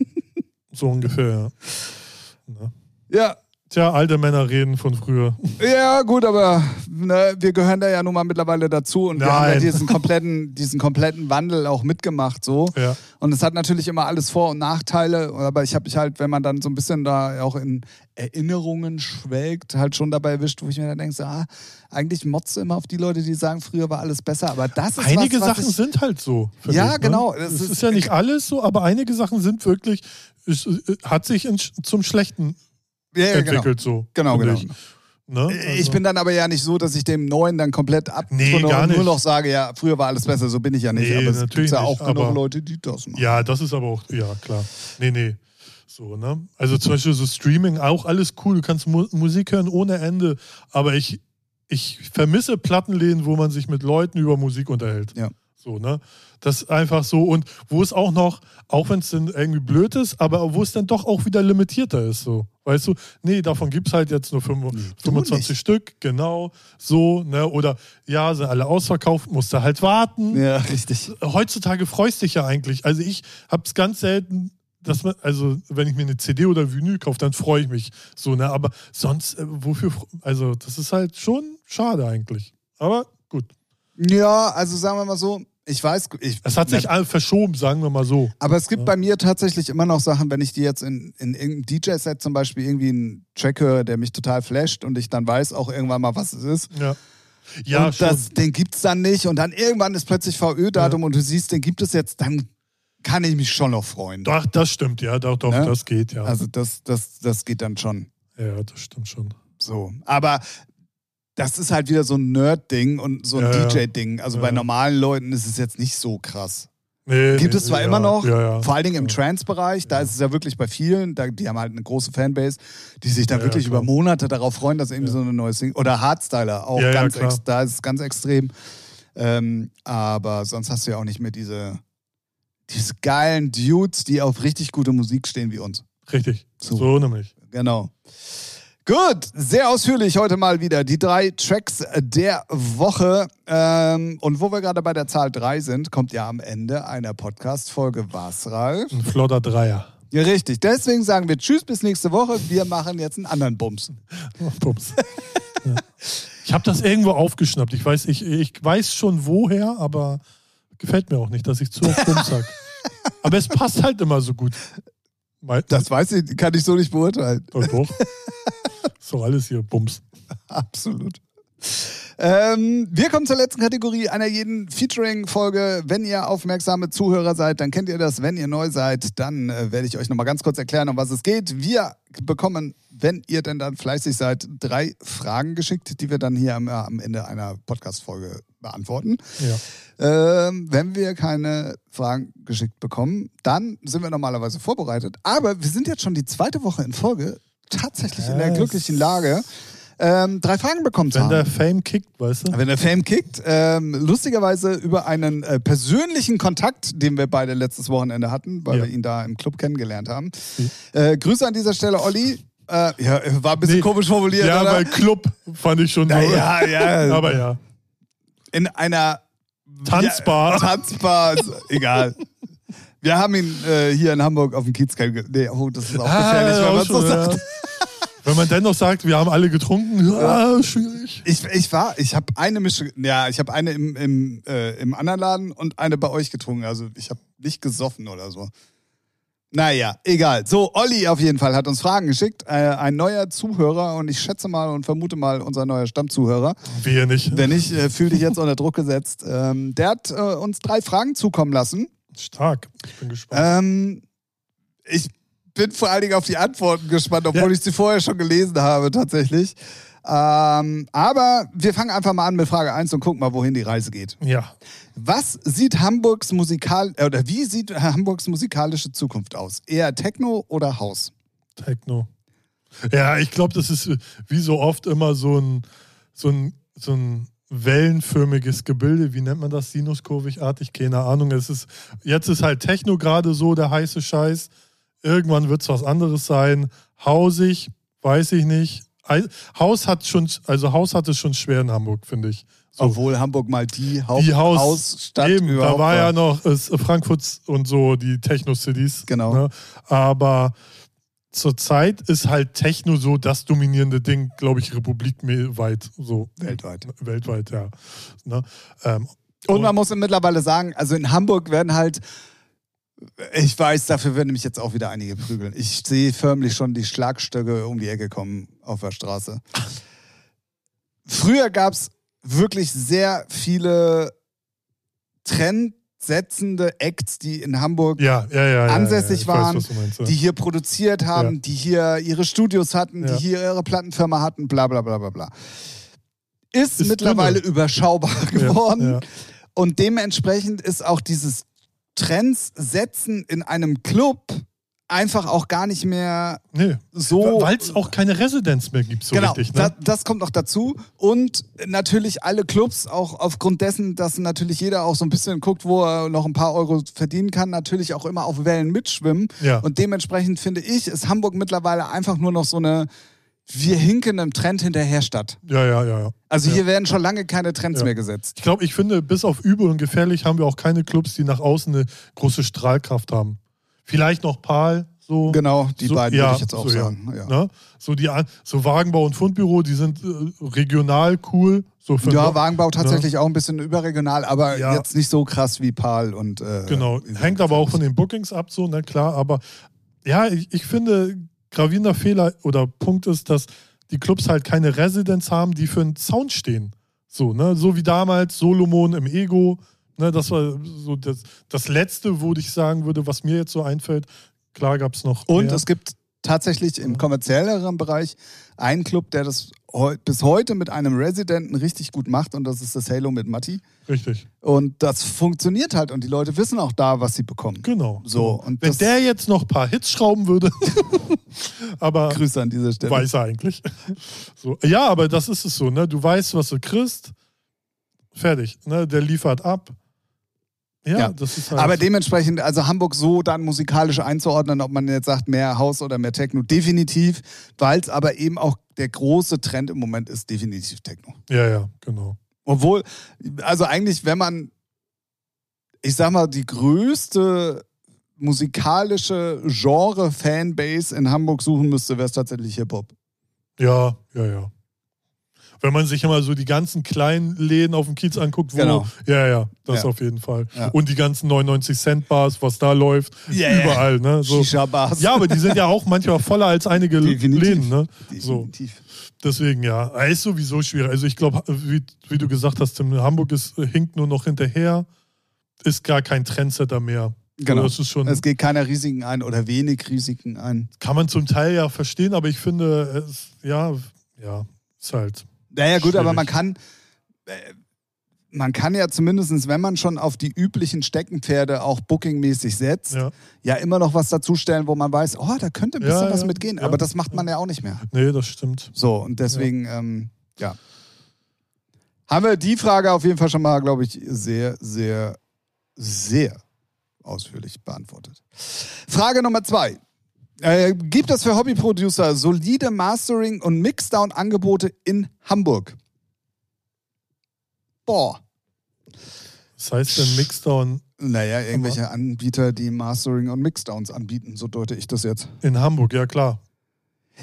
So ungefähr, ja. Ne? Ja, Tja, alte Männer reden von früher. Ja, gut, aber ne, wir gehören da ja nun mal mittlerweile dazu und wir haben ja Nein. diesen kompletten, diesen kompletten Wandel auch mitgemacht so. Ja. Und es hat natürlich immer alles Vor- und Nachteile, aber ich habe mich halt, wenn man dann so ein bisschen da auch in Erinnerungen schwelgt, halt schon dabei erwischt, wo ich mir dann denke, so, ah, eigentlich motzt du immer auf die Leute, die sagen, früher war alles besser, aber das ist Einige was, was Sachen ich, sind halt so. Ja, ich, genau. Es Es ist, ist- ja nicht alles so, aber einige Sachen sind wirklich, es, äh, hat sich in, zum Schlechten ja, ja, genau. entwickelt so. Genau, genau. Ich. Ne? Ich Also- bin dann aber ja nicht so, dass ich dem Neuen dann komplett ab Nee, und nur nicht. noch sage, ja, früher war alles besser, so bin ich ja nicht. Nee, aber es gibt ja nicht, auch genug aber- Leute, die das machen. Ja, das ist aber auch, ja, klar. Nee, nee. So, ne? Also zum Beispiel so Streaming, auch alles cool. Du kannst Mu Musik hören ohne Ende. Aber ich, ich vermisse Plattenläden, wo man sich mit Leuten über Musik unterhält. Ja. So, ne? Das ist einfach so. Und wo es auch noch, auch wenn es dann irgendwie blöd ist, aber wo es dann doch auch wieder limitierter ist. So. Weißt du, nee, davon gibt es halt jetzt nur fünf- 25 nicht. Stück, genau. So, ne? Oder ja, sind alle ausverkauft, musst du halt warten Ja, richtig. heutzutage freust dich ja eigentlich. Also ich habe es ganz selten, dass man, also wenn ich mir eine CD oder Vinyl kaufe, dann freue ich mich so, ne? Aber sonst, äh, wofür, also das ist halt schon schade eigentlich. Aber. Ja, also sagen wir mal so, ich weiß, ich, Es hat sich all verschoben, sagen wir mal so. aber es gibt Ja. bei mir tatsächlich immer noch Sachen, wenn ich die jetzt in, in irgendeinem DJ-Set zum Beispiel irgendwie einen Track höre, der mich total flasht und ich dann weiß auch irgendwann mal, was es ist. Ja. Ja, und schon. das, den gibt's dann nicht und dann irgendwann ist plötzlich VÖ-Datum und du siehst, den gibt es jetzt, dann kann ich mich schon noch freuen. Doch, das stimmt, ja, doch, doch, Ne? das geht, ja. Also das, das, das geht dann schon. ja, das stimmt schon. So. Aber das ist halt wieder so ein Nerd-Ding und so ein Ja. DJ-Ding. Also bei Ja. normalen Leuten ist es jetzt nicht so krass. Nee, Gibt nee, es zwar ja, immer noch, vor allen Dingen im. Trance-Bereich, da ist es ja wirklich bei vielen, da, die haben halt eine große Fanbase, die sich da wirklich über Monate darauf freuen, dass irgendwie so eine neue Single, oder Hardstyler, auch ganz ex, da ist es ganz extrem. Ähm, aber sonst hast du ja auch nicht mehr diese, diese geilen Dudes, die auf richtig gute Musik stehen wie uns. Richtig. So. So, nämlich. Genau. Gut, sehr ausführlich heute mal wieder die drei Tracks der Woche. Ähm, und wo wir gerade bei der Zahl 3 sind, kommt ja am Ende einer Podcast-Folge was, Ralf? Ein flotter Dreier. Ja, richtig. Deswegen sagen wir Tschüss bis nächste Woche. Wir machen jetzt einen anderen Bums. Oh, Pups. ja. Ich habe das irgendwo aufgeschnappt. Ich weiß, ich, ich weiß schon woher, aber gefällt mir auch nicht, dass ich zu oft Bums sag. Aber es passt halt immer so gut. Das weiß ich, kann ich so nicht beurteilen. Doch, doch. Doch alles hier Bums. Absolut. Ähm, wir kommen zur letzten Kategorie einer jeden Featuring-Folge. Wenn ihr aufmerksame Zuhörer seid, dann kennt ihr das. Wenn ihr neu seid, dann äh, werde ich euch nochmal ganz kurz erklären, um was es geht. Wir bekommen, wenn ihr denn dann fleißig seid, drei Fragen geschickt, die wir dann hier am, äh, am Ende einer Podcast-Folge beantworten. Ja. Ähm, wenn wir keine Fragen geschickt bekommen, dann sind wir normalerweise vorbereitet. Aber wir sind jetzt schon die zweite Woche in Folge tatsächlich in der Yes. glücklichen Lage, ähm, drei Fragen bekommen zu Wenn der haben. Fame kickt, weißt du? Wenn der Fame kickt, ähm, lustigerweise über einen äh, persönlichen Kontakt, den wir beide letztes Wochenende hatten, weil Ja. wir ihn da im Club kennengelernt haben. Mhm. Äh, Grüße an dieser Stelle, Olli. Äh, ja, war ein bisschen Nee. komisch formuliert, Ja, oder? weil Club fand ich schon so. ja, ja. Aber ja. in einer Tanzbar. Ja, Tanzbar, egal. Wir haben ihn äh, hier in Hamburg auf dem Kiez kennengelernt. Nee, oh, das ist auch gefährlich, wenn auch man so sagt. Wenn man dennoch sagt, wir haben alle getrunken, ja, schwierig. Ich, ich war, ich habe eine Mische, ja, ich habe eine im, im, äh, im anderen Laden und eine bei euch getrunken. Also ich habe nicht gesoffen oder so. Naja, egal. So, Olli auf jeden Fall hat uns Fragen geschickt. Äh, ein neuer Zuhörer und ich schätze mal und vermute mal unser neuer Stammzuhörer. Wir nicht. Wenn nicht, äh, fühl dich jetzt unter Druck gesetzt. Ähm, der hat äh, uns drei Fragen zukommen lassen. Stark. Ich bin gespannt. Ähm, ich bin vor allen Dingen auf die Antworten gespannt, obwohl Ja. ich sie vorher schon gelesen habe, tatsächlich. Ähm, aber wir fangen einfach mal an mit Frage 1 und gucken mal, wohin die Reise geht. ja. Was sieht Hamburgs musikal äh, oder wie sieht Hamburgs musikalische Zukunft aus? Eher Techno oder Haus? Techno. Ja, ich glaube, das ist äh, wie so oft immer so ein, so ein, so ein wellenförmiges Gebilde. Wie nennt man das? Sinuskurvigartig? Keine Ahnung. Es ist, jetzt ist halt Techno gerade so der heiße Scheiß. Irgendwann wird es was anderes sein. Hausig, weiß ich nicht. Haus hat schon, also Haus hat es schon schwer in Hamburg, finde ich. So. Obwohl Hamburg mal die, Haupt die Haus, Hausstadt eben, da überhaupt war ja noch äh, Frankfurt und so die Techno-Cities. Genau. Ne? Aber zurzeit ist halt Techno so das dominierende Ding, glaube ich, republikweit so. Weltweit. Weltweit, ja. Ne? Ähm, Und man muss mittlerweile sagen, also in Hamburg werden halt, ich weiß, dafür werden mich jetzt auch wieder einige prügeln. Ich sehe förmlich schon die Schlagstöcke um die Ecke kommen auf der Straße. Früher gab es wirklich sehr viele trendsetzende Acts, die in Hamburg ja, ja, ja, ansässig waren, Weiß, meinst, die hier produziert haben, die hier ihre Studios hatten, die hier ihre Plattenfirma hatten, bla bla bla bla bla. Ist, Ist mittlerweile überschaubar geworden. Und dementsprechend ist auch dieses Trends setzen in einem Club einfach auch gar nicht mehr Nee. so. Weil es auch keine Residenz mehr gibt, so genau, richtig. da, Ne? das kommt noch dazu. Und natürlich alle Clubs, auch aufgrund dessen, dass natürlich jeder auch so ein bisschen guckt, wo er noch ein paar Euro verdienen kann, natürlich auch immer auf Wellen mitschwimmen. Ja. Und dementsprechend finde ich, ist Hamburg mittlerweile einfach nur noch so eine wir hinken einem Trend hinterher statt. ja, ja, ja, ja. Also Ja. hier werden schon lange keine Trends Ja. mehr gesetzt. Ich glaube, ich finde, bis auf übel und gefährlich haben wir auch keine Clubs, die nach außen eine große Strahlkraft haben. Vielleicht noch Pal, so. Genau, die so, beiden würde ich jetzt auch so, sagen. Ne? So, die, so Wagenbau und Fundbüro, die sind äh, regional cool. So für Ja, Wagenbau tatsächlich auch ein bisschen überregional, aber jetzt nicht so krass wie Pal und. Äh, Genau, hängt aber auch von den Bookings ab, so, na klar. Aber ja, ich, ich finde, gravierender Fehler oder Punkt ist, dass die Clubs halt keine Residenz haben, die für einen Sound stehen. So, ne? So wie damals Solomon im Ego. Ne? Das war so das, das Letzte, wo ich sagen würde, was mir jetzt so einfällt. Klar gab es noch. Und mehr. es gibt tatsächlich im kommerzielleren Bereich einen Club, der das heu bis heute mit einem Residenten richtig gut macht und das ist das Halo mit Matti. Richtig. Und das funktioniert halt und die Leute wissen auch da, was sie bekommen. Genau. So, und Wenn der jetzt noch ein paar Hits schrauben würde. aber Grüße an dieser Stelle. weiß er eigentlich. So. Ja, aber das ist es so, ne? Du weißt, was du kriegst. Fertig. Ne? Der liefert ab. Ja, Ja. das ist halt. Aber dementsprechend, also Hamburg so dann musikalisch einzuordnen, ob man jetzt sagt, mehr Haus oder mehr Techno, definitiv, weil es aber eben auch der große Trend im Moment ist, definitiv Techno. ja, ja, genau. Obwohl, also eigentlich, wenn man, ich sag mal, die größte musikalische Genre-Fanbase in Hamburg suchen müsste, wäre es tatsächlich Hip-Hop. Ja, ja, ja. Wenn man sich immer so die ganzen kleinen Läden auf dem Kiez anguckt, wo. Genau. Ja, ja, das Ja. auf jeden Fall. Ja. Und die ganzen 99 Cent Bars, was da läuft, Yeah. überall, ne? So. Shisha-Bars. Ja, aber die sind ja auch manchmal voller als einige Definitiv. Läden, ne? So. Definitiv. Deswegen ja, ist sowieso schwierig. Also ich glaube, wie, wie du gesagt hast, Tim, Hamburg ist, hinkt nur noch hinterher, ist gar kein Trendsetter mehr. Genau. Schon, Es geht keiner Risiken ein oder wenig Risiken ein. kann man zum Teil ja verstehen, aber ich finde, es, ja, ja, ist halt. Naja, gut, aber Schwierig. man kann, äh, man kann ja zumindest, wenn man schon auf die üblichen Steckenpferde auch bookingmäßig setzt, ja. Ja. immer noch was dazustellen, wo man weiß, oh, da könnte ein bisschen Ja, was ja, mitgehen. aber das macht man ja auch nicht mehr. Nee, das stimmt. So, und deswegen, ähm, ja. Haben wir die Frage auf jeden Fall schon mal, glaube ich, sehr, sehr, sehr ausführlich beantwortet. Frage Nummer zwei. Äh, gibt es für Hobbyproducer solide Mastering- und Mixdown-Angebote in Hamburg? Boah. Das heißt, der Mixdown Naja, irgendwelche Anbieter, die Mastering und Mixdowns anbieten, so deute ich das jetzt. in Hamburg, ja klar.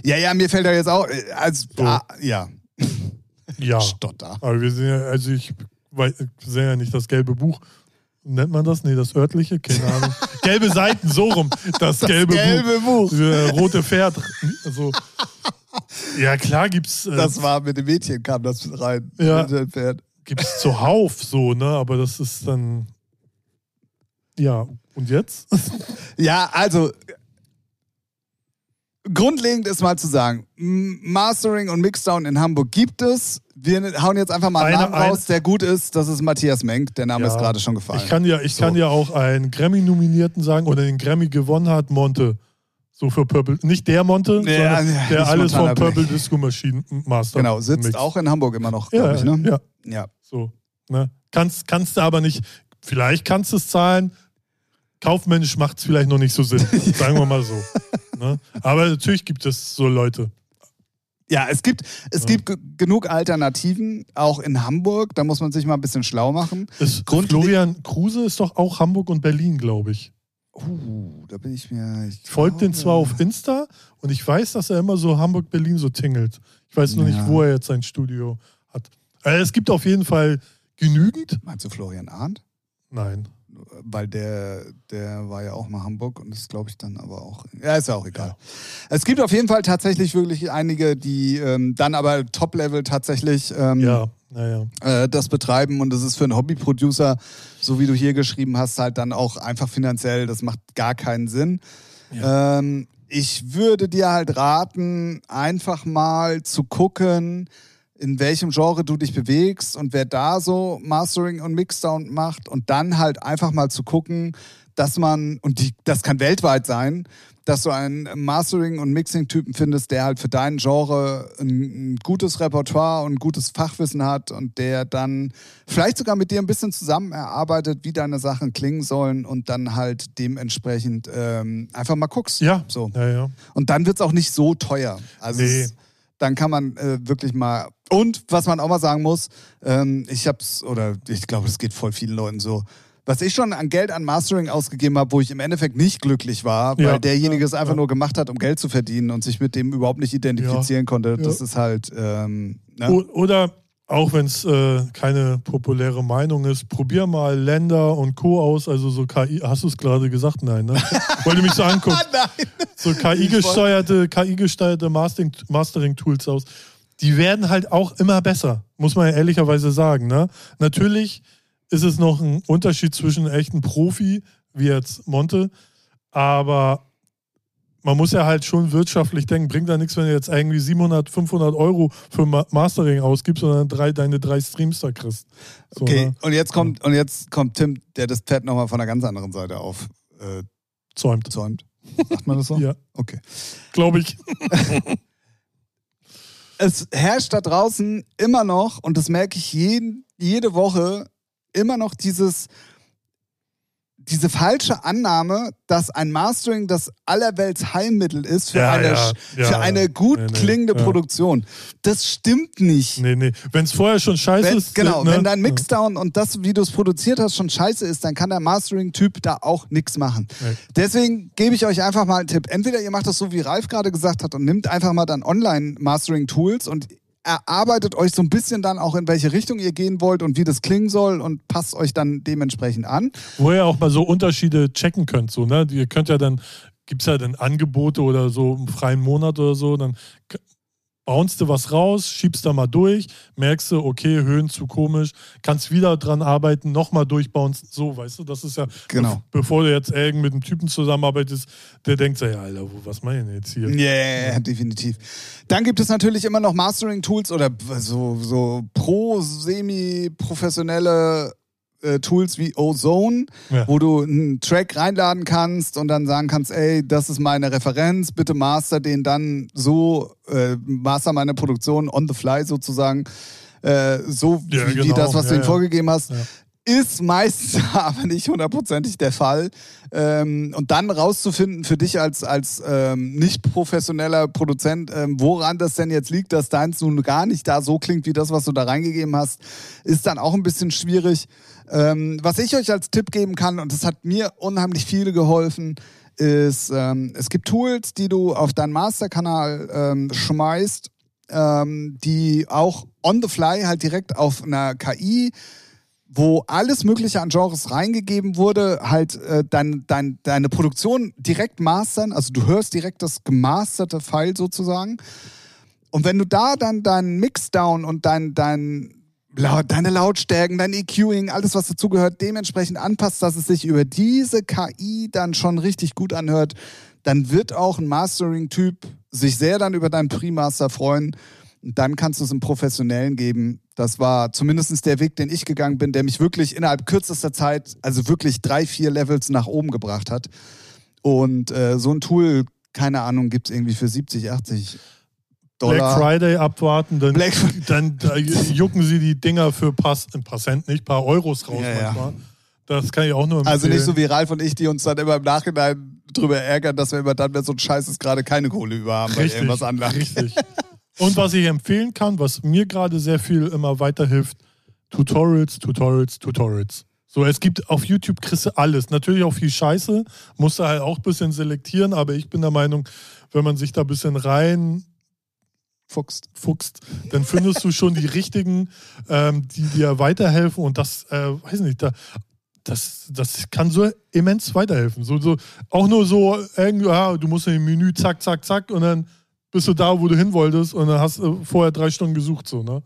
Ja, ja, mir fällt da jetzt auch, äh, als, So. ah, ja, Ja. Stotter. Aber wir sind ja, also ich weiß, wir sehen ja nicht das gelbe Buch. Nennt man das? Nee, das örtliche? Keine Ahnung. gelbe Seiten, so rum. Das, gelbe, gelbe Buch. Buch. Äh, rote Pferd. Also, ja, klar gibt's, äh, Das war mit dem Mädchen, kam das mit rein. Ja. Pferd. gibt's zuhauf so, ne? Aber das ist dann. Ja, und jetzt? Ja, also grundlegend ist mal zu sagen, Mastering und Mixdown in Hamburg gibt es. Wir hauen jetzt einfach mal einen Eine- Namen raus, der gut ist. Das ist Matthias Menk. Der Name Ja. ist gerade schon gefallen. Ich kann ja, ich So. kann ja auch einen Grammy-Nominierten sagen oder den Grammy gewonnen hat, Monte. So für Purple. Nicht der Monte, Ja, sondern ja, der alles von Purple. Disco Machine Master. genau, sitzt Mix. auch in Hamburg immer noch, Ja, glaube ich. Ne? ja, ja. so. Ne? Kannst, kannst du aber nicht, vielleicht kannst du es zahlen, kaufmännisch macht es vielleicht noch nicht so Sinn. sagen wir mal so. Ne? Aber natürlich gibt es so Leute. Ja, es gibt, es Ja. gibt ge- genug Alternativen, auch in Hamburg. Da muss man sich mal ein bisschen schlau machen. Grundle- Florian Kruse ist doch auch Hamburg und Berlin, glaube ich. Uh, da bin ich mir. Ich folge den zwar auf Insta und ich weiß, dass er immer so Hamburg-Berlin so tingelt. Ich weiß nur Ja. nicht, wo er jetzt sein Studio hat. Äh, es gibt auf jeden Fall genügend. Meinst du Florian Arndt? Nein. Weil der, der war ja auch mal Hamburg und ist, glaube ich, dann aber auch. Ja, ist ja auch egal. Es gibt auf jeden Fall tatsächlich wirklich einige, die ähm, dann aber Top-Level tatsächlich ähm, Ja, naja. äh, das betreiben und das ist für einen Hobby-Producer, so wie du hier geschrieben hast, halt dann auch einfach finanziell, das macht gar keinen Sinn. Ähm, ich würde dir halt raten, einfach mal zu gucken, in welchem Genre du dich bewegst und wer da so Mastering und Mixdown macht und dann halt einfach mal zu gucken, dass man, und die, das kann weltweit sein, dass du einen Mastering- und Mixing-Typen findest, der halt für dein Genre ein, ein gutes Repertoire und ein gutes Fachwissen hat und der dann vielleicht sogar mit dir ein bisschen zusammen erarbeitet, wie deine Sachen klingen sollen und dann halt dementsprechend ähm, einfach mal guckst. Ja, So. ja, ja. Und dann wird es auch nicht so teuer. Also Nee. es, dann kann man äh, wirklich mal. Und was man auch mal sagen muss, ähm, ich hab's, oder ich glaube, es geht voll vielen Leuten so. Was ich schon an Geld an Mastering ausgegeben habe, wo ich im Endeffekt nicht glücklich war, Ja. weil derjenige es einfach Ja. nur gemacht hat, um Geld zu verdienen und sich mit dem überhaupt nicht identifizieren konnte, Ja. das ist halt. Ähm, ne? Oder auch wenn es äh, keine populäre Meinung ist, probier mal Länder und Co. aus, also so KI, hast du es gerade gesagt? Nein, ne? Wollte mich so angucken. Nein. So KI-gesteuerte, KI-gesteuerte Mastering- Mastering-Tools aus. Die werden halt auch immer besser, muss man ja ehrlicherweise sagen. Ne? Natürlich ist es noch ein Unterschied zwischen echten Profi, wie jetzt Monte, aber man muss ja halt schon wirtschaftlich denken. Bringt da nichts, wenn du jetzt irgendwie 700, 500 Euro für Ma Mastering ausgibst dann drei, deine drei Streams da kriegst. So, Okay, ne? und jetzt kommt, und jetzt kommt Tim, der das Pferd nochmal von einer ganz anderen Seite auf äh, Zäumt. zäumt. Sagt man das so? Ja, Okay. glaube ich. es herrscht da draußen immer noch, und das merke ich jeden, jede Woche, immer noch dieses, diese falsche Annahme, dass ein Mastering das allerwelts Heilmittel ist für Ja, eine, ja, ja, für eine gut Nee, nee, klingende ja. Produktion. Das stimmt nicht. Nee, nee. Wenn es vorher schon scheiße Wenn, ist. genau, ne? wenn dein Mixdown und das, wie du es produziert hast, schon scheiße ist, dann kann der Mastering-Typ da auch nichts machen. Nee. Deswegen gebe ich euch einfach mal einen Tipp. Entweder ihr macht das so, wie Ralf gerade gesagt hat, und nimmt einfach mal dann Online-Mastering-Tools und erarbeitet euch so ein bisschen dann auch, in welche Richtung ihr gehen wollt und wie das klingen soll und passt euch dann dementsprechend an. Wo ihr auch mal so Unterschiede checken könnt. So, ne? Ihr könnt ja dann, gibt es ja dann Angebote oder so im freien Monat oder so, dann bounst du was raus, schiebst da mal durch, merkst du, okay, Höhen zu komisch, kannst wieder dran arbeiten, nochmal durchbouncen, so, weißt du, das ist ja, Genau. bev- bevor du jetzt irgend mit einem Typen zusammenarbeitest, der denkt so, ja, Alter, wo- was denn jetzt hier? Yeah, definitiv. Dann gibt es natürlich immer noch Mastering-Tools oder so, so pro-semi-professionelle äh, Tools wie Ozone, Ja. wo du einen Track reinladen kannst und dann sagen kannst, ey, das ist meine Referenz, bitte master den dann so, äh, master meine Produktion on the fly sozusagen, äh, so Ja, wie, genau. das, was du ihm vorgegeben hast. Ist meistens aber nicht hundertprozentig der Fall. Ähm, und dann rauszufinden für dich als, als ähm, nicht professioneller Produzent, ähm, woran das denn jetzt liegt, dass deins nun gar nicht da so klingt wie das, was du da reingegeben hast, ist dann auch ein bisschen schwierig. Ähm, was ich euch als Tipp geben kann, und das hat mir unheimlich viel geholfen, ist, ähm, es gibt Tools, die du auf deinen Masterkanal ähm, schmeißt, die auch on the fly halt direkt auf einer KI wo alles Mögliche an Genres reingegeben wurde, halt äh, dein, dein, deine Produktion direkt mastern, also du hörst direkt das gemasterte File sozusagen. Und wenn du da dann deinen Mixdown und dein, dein, deine Lautstärken, dein EQing, alles was dazugehört, dementsprechend anpasst, dass es sich über diese KI dann schon richtig gut anhört, dann wird auch ein Mastering-Typ sich sehr dann über deinen Pre-Master freuen. Dann kannst du es im Professionellen geben. Das war zumindest der Weg, den ich gegangen bin, der mich wirklich innerhalb kürzester Zeit, also wirklich drei, vier Levels nach oben gebracht hat. Und äh, so ein Tool, keine Ahnung, gibt es irgendwie für 70, 80 Dollar. Black Friday abwarten, dann, Black dann da jucken sie die Dinger für Pass, ein paar Cent, nicht, ein paar Euros raus ja, manchmal. Ja. Das kann ich auch nur empfehlen. Also nicht so wie Ralf und ich, die uns dann immer im Nachhinein drüber ärgern, dass wir immer dann, wenn so ein Scheiß ist, gerade keine Kohle über haben, weil irgendwas anlangt. Richtig. Und was ich empfehlen kann, was mir gerade sehr viel immer weiterhilft, Tutorials, Tutorials, Tutorials. So, es gibt auf YouTube kriegst du alles. Natürlich auch viel Scheiße, musst du halt auch ein bisschen selektieren, aber ich bin der Meinung, wenn man sich da ein bisschen rein fuchst, fuchst dann findest du schon die richtigen, ähm, die dir weiterhelfen und das, äh, weiß nicht, da, das, das kann so immens weiterhelfen. So, so, auch nur so, irgendwie, ja, du musst in dem Menü zack, zack, zack und dann bist du da, wo du hin wolltest und dann hast du vorher drei Stunden gesucht. So, ne?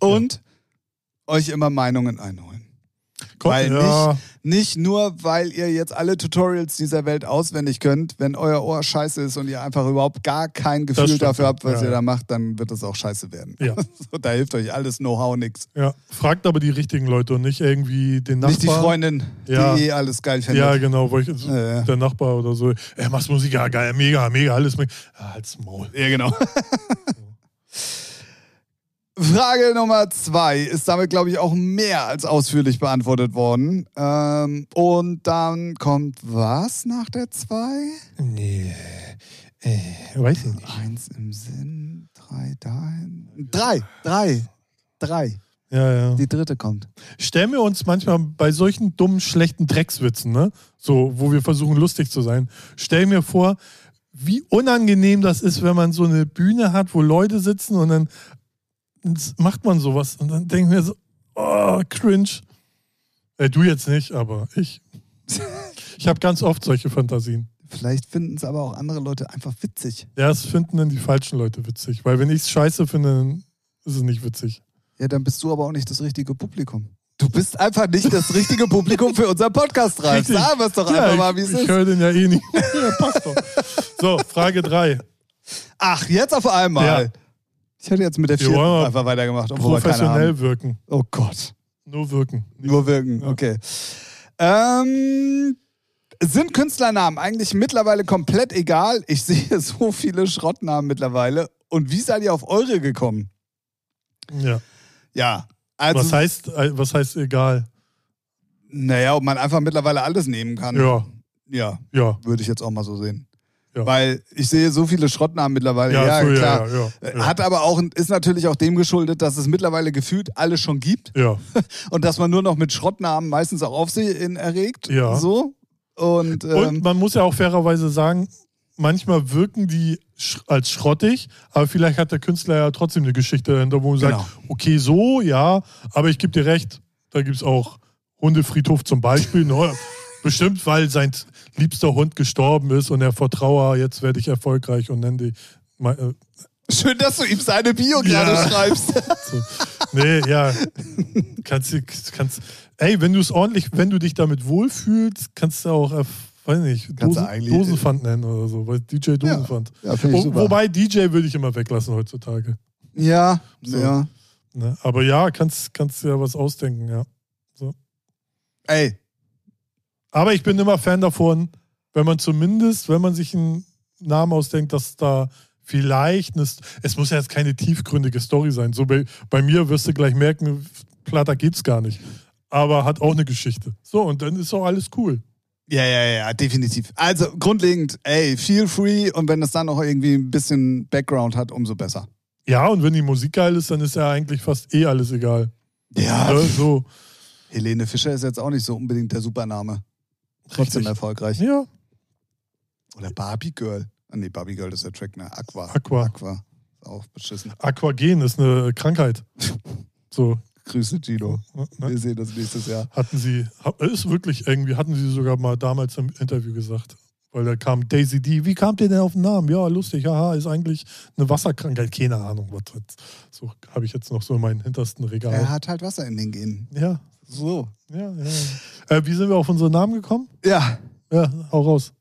Und ja. euch immer Meinungen einholen. Kommt, weil ja. nicht, nicht nur, weil ihr jetzt alle Tutorials dieser Welt auswendig könnt, wenn euer Ohr scheiße ist und ihr einfach überhaupt gar kein Gefühl dafür habt, was ja, ihr da macht, dann wird es auch scheiße werden. Ja. so, da hilft euch alles Know-how nichts. Ja, fragt aber die richtigen Leute und nicht irgendwie den Nachbar. Nicht die Freundin, die eh alles geil findet. Ja, genau, wo ich, der Nachbar oder so, er macht Musik, ja geil, mega, mega, alles mega. Ja, halt's Maul. Ja, genau. Frage Nummer zwei ist damit, glaube ich, auch mehr als ausführlich beantwortet worden. Ähm, und dann kommt was nach der zwei? Nee, äh, weiß ich nicht. Eins im Sinn, drei dahin. Drei, drei, drei. Ja, ja. Die dritte kommt. Stellen wir uns manchmal bei solchen dummen, schlechten Dreckswitzen, ne? So, wo wir versuchen, lustig zu sein, stellen mir vor, wie unangenehm das ist, wenn man so eine Bühne hat, wo Leute sitzen und dann macht man sowas und dann denke ich mir so, oh, cringe. Ey, du jetzt nicht, aber ich. ich habe ganz oft solche Fantasien. Vielleicht finden es aber auch andere Leute einfach witzig. Ja, es finden dann die falschen Leute witzig. Weil wenn ich es scheiße finde, dann ist es nicht witzig. Ja, dann bist du aber auch nicht das richtige Publikum. Du bist einfach nicht das richtige Publikum für unseren Podcast, Ralf. Sagen wir es doch ja, einfach mal, wie es ist. Ich höre den ja eh nicht. ja, passt doch. So, Frage 3. Ach, jetzt auf einmal. Ja. Ich hätte jetzt mit der vierten einfach weitergemacht. Professionell wirken. Oh Gott. Nur wirken. Nur wirken, ja. okay. Ähm, sind Künstlernamen eigentlich mittlerweile komplett egal? Ich sehe so viele Schrottnamen mittlerweile. Und wie seid ihr auf eure gekommen? Ja. Ja. Also, was, heißt, äh, was heißt egal? Naja, ob man einfach mittlerweile alles nehmen kann. Ja. Ja. Ja. Würde ich jetzt auch mal so sehen. Ja. Weil ich sehe so viele Schrottnamen mittlerweile. Ja, ja klar. Ja, Hat aber auch, ist natürlich auch dem geschuldet, dass es mittlerweile gefühlt alles schon gibt. Ja. Und dass man nur noch mit Schrottnamen meistens auch Aufsehen erregt. Ja. So. Und, ähm, Und man muss ja auch fairerweise sagen, manchmal wirken die als schrottig, aber vielleicht hat der Künstler ja trotzdem eine Geschichte dahinter, wo man genau. sagt, okay, so, ja, aber ich gebe dir recht, da gibt es auch Hundefriedhof zum Beispiel. Ne? Bestimmt, weil sein liebster Hund gestorben ist und er vor Trauer, jetzt werde ich erfolgreich und nenne die. Äh, Schön, dass du ihm seine Bio ja. gerade schreibst. so. Nee, ja. Kannst du, kannst, ey, wenn du es ordentlich, wenn du dich damit wohlfühlst, kannst du auch, äh, weiß nicht, Dosen, Dosenpfand nennen oder so, weil DJ Dosenpfand. Ja, ja Wo, wobei DJ würde ich immer weglassen heutzutage. Ja, so. ja. Ne? Aber ja, kannst, kannst du ja was ausdenken, ja. So. Ey, aber ich bin immer Fan davon, wenn man zumindest, wenn man sich einen Namen ausdenkt, dass da vielleicht eine, es muss ja jetzt keine tiefgründige Story sein. So bei, bei mir wirst du gleich merken, platter geht's gar nicht. Aber hat auch eine Geschichte. So, und dann ist auch alles cool. Ja, ja, ja, definitiv. Also grundlegend, ey, feel free und wenn es dann noch irgendwie ein bisschen Background hat, umso besser. Ja, und wenn die Musik geil ist, dann ist ja eigentlich fast eh alles egal. Ja. ja so. Helene Fischer ist jetzt auch nicht so unbedingt der Supername. Trotzdem Richtig. erfolgreich. Ja, Oder Barbie Girl. Ah, nee, Barbie Girl ist der Track, ne? Aqua. Aqua. Aqua. Ist auch beschissen. Aquagen ist eine Krankheit. So, Grüße, Gino. ne? Wir sehen uns nächstes Jahr. hatten sie, ist wirklich irgendwie, hatten sie sogar mal damals im Interview gesagt. Weil da kam Daisy D. Wie kamt ihr denn auf den Namen? Ja, lustig, haha, ist eigentlich eine Wasserkrankheit. Keine Ahnung, was. So habe ich jetzt noch so in meinem hintersten Er Regal. hat halt Wasser in den Genen. Ja, So. ja, ja. Äh, wie sind wir auf unseren Namen gekommen? Ja. Ja, hau raus.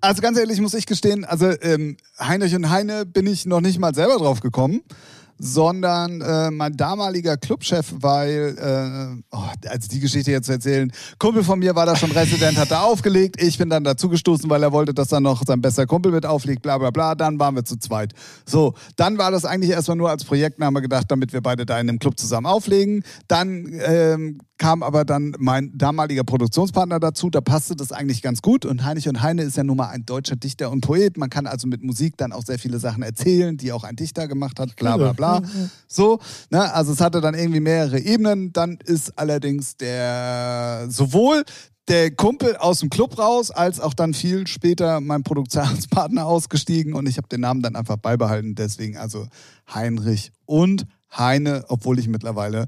Also ganz ehrlich muss ich gestehen, also ähm, Heinrich und Heine bin ich noch nicht mal selber drauf gekommen, sondern äh, mein damaliger Clubchef, weil, äh, oh, also die Geschichte jetzt zu erzählen, Kumpel von mir war da schon Resident, hat da aufgelegt, ich bin dann dazugestoßen, weil er wollte, dass dann noch sein bester Kumpel mit auflegt, bla bla bla, dann waren wir zu zweit. So, dann war das eigentlich erstmal nur als Projektname gedacht, damit wir beide da in dem Club zusammen auflegen. Dann ähm, kam aber dann mein damaliger Produktionspartner dazu, da passte das eigentlich ganz gut. Und Heinrich und Heine ist ja nun mal ein deutscher Dichter und Poet, man kann also mit Musik dann auch sehr viele Sachen erzählen, die auch ein Dichter gemacht hat, bla bla bla. So, ne, also es hatte dann irgendwie mehrere Ebenen, dann ist allerdings der sowohl der Kumpel aus dem Club raus, als auch dann viel später mein Produktionspartner ausgestiegen und ich habe den Namen dann einfach beibehalten, deswegen also Heinrich und Heine, obwohl ich mittlerweile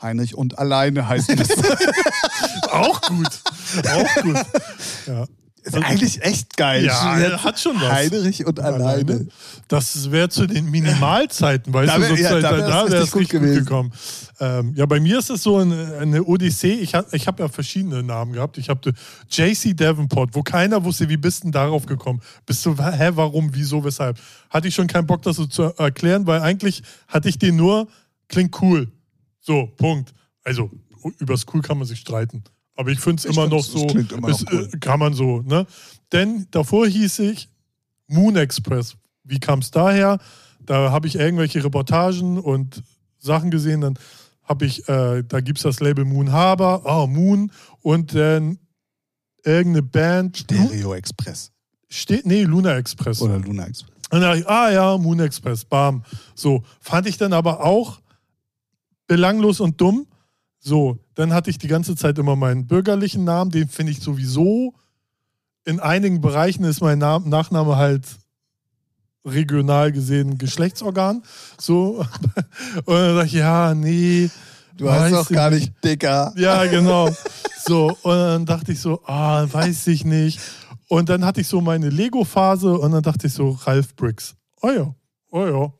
Heinrich und alleine heißen müsste. Auch gut. Auch gut. Ja. Ist eigentlich echt geil. Ja, Jetzt hat schon was. Heinrich und alleine. Das wäre zu den Minimalzeiten, weißt Da du, wär- so ja, Zeit, da wär's da wäre es richtig richtig gut gut, gewesen. gekommen. Ähm, ja, bei mir ist es so eine, eine Odyssee. Ich, hab- ich habe ja verschiedene Namen gehabt. Ich habe JC Davenport, wo keiner wusste, wie bist du denn darauf gekommen? Bist du, hä, warum, wieso, weshalb? Hatte ich schon keinen Bock, das so zu erklären, weil eigentlich hatte ich den nur, klingt cool. So, Punkt. Also, übers Cool kann man sich streiten. Aber ich finde es immer noch so, klingt immer noch es, cool. äh, kann man so, ne? Denn davor hieß ich Moon Express. Wie kam es daher? Da habe ich irgendwelche Reportagen und Sachen gesehen. Dann habe ich, äh, da gibt es das Label Moon Harbor, oh, Moon und dann irgendeine Band. Stereo Express Steht, nee, Luna Express. oder Luna Express. Und dann dachte ich, ah ja, Moon Express, bam. So, fand ich dann aber auch belanglos und dumm. So, dann hatte ich die ganze Zeit immer meinen bürgerlichen Namen, den finde ich sowieso. In einigen Bereichen ist mein Nam Nachname halt regional gesehen Geschlechtsorgan. So, und dann dachte ich, ja, nee. Du heißt doch gar nicht Dicker. ja, genau. So, und dann dachte ich so, ah, weiß ich nicht. Und dann hatte ich so meine Lego-Phase und dann dachte ich so, Ralph Briggs. Oh ja, oh ja.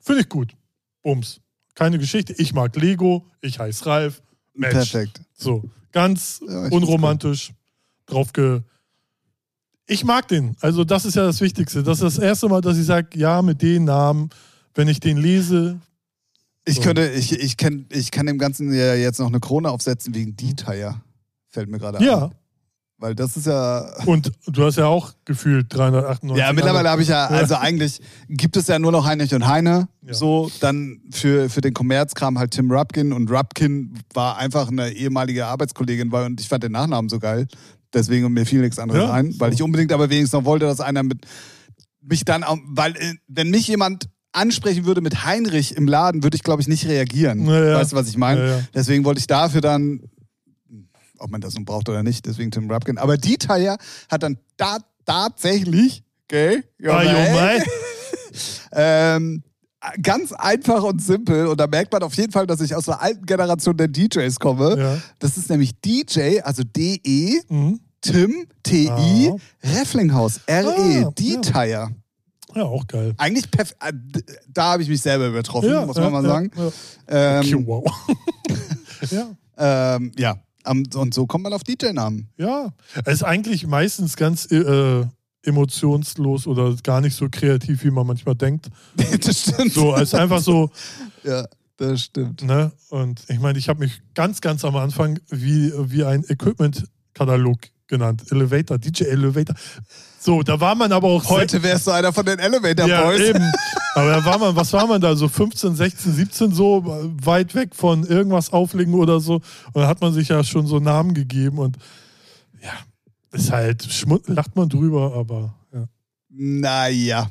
Finde ich gut. Bums. Keine Geschichte. Ich mag Lego, ich heiße Ralph. Match. Perfekt. So, ganz Ja, unromantisch drauf ge. Ich mag den. Also, das ist ja das Wichtigste. Das ist das erste Mal, dass ich sage, ja, mit den Namen, wenn ich den lese, Ich So. könnte, ich, ich, kann, ich kann dem Ganzen ja jetzt noch eine Krone aufsetzen wegen Detail. Fällt mir gerade ja. ein. Weil das ist ja. Und du hast ja auch gefühlt 398. Ja, mittlerweile habe ich ja, also eigentlich gibt es ja nur noch Heinrich und Heine. Ja. So, dann für, für den Kommerzkram halt Tim Rupkin. Und Rupkin war einfach eine ehemalige Arbeitskollegin, weil, und ich fand den Nachnamen so geil. Deswegen mir fiel nichts anderes Ja, ein, weil so. ich unbedingt aber wenigstens noch wollte, dass einer mit mich dann auch, weil äh, wenn mich jemand ansprechen würde mit Heinrich im Laden, würde ich glaube ich nicht reagieren. Ja, ja. Weißt du, was ich meine? Ja. Deswegen wollte ich dafür dann, ob man das nun braucht oder nicht, deswegen Tim Rupkin. Aber Detail hat dann da tatsächlich, gell? Ah, mei. ähm, ganz einfach und simpel. Und da merkt man auf jeden Fall, dass ich aus einer alten Generation der DJs komme. Ja. Das ist nämlich DJ, also D-E, Mhm. Tim, T-I, Ah. Refflinghaus, R-E, Ah, D-Tire. Ja, auch geil. Eigentlich äh, Da habe ich mich selber übertroffen, Ja, muss man ja, mal ja, sagen. Ja. Ähm, Okay, wow. ja, ähm, ja. Und so kommt man auf DJ-Namen. ja. Es ist eigentlich meistens ganz äh, emotionslos oder gar nicht so kreativ, wie man manchmal denkt. das stimmt. So, es ist einfach so, Ja, das stimmt. ne? Und ich meine, ich habe mich ganz, ganz am Anfang wie, wie ein Equipment-Katalog genannt. Elevator, DJ Elevator. So, da war man aber auch Heute wärst du einer von den Elevator ja, Boys. eben. Aber da war man, was war man da, so 15, 16, 17 so weit weg von irgendwas auflegen oder so. Und da hat man sich ja schon so Namen gegeben und ja, ist halt, lacht man drüber, aber ja. Naja.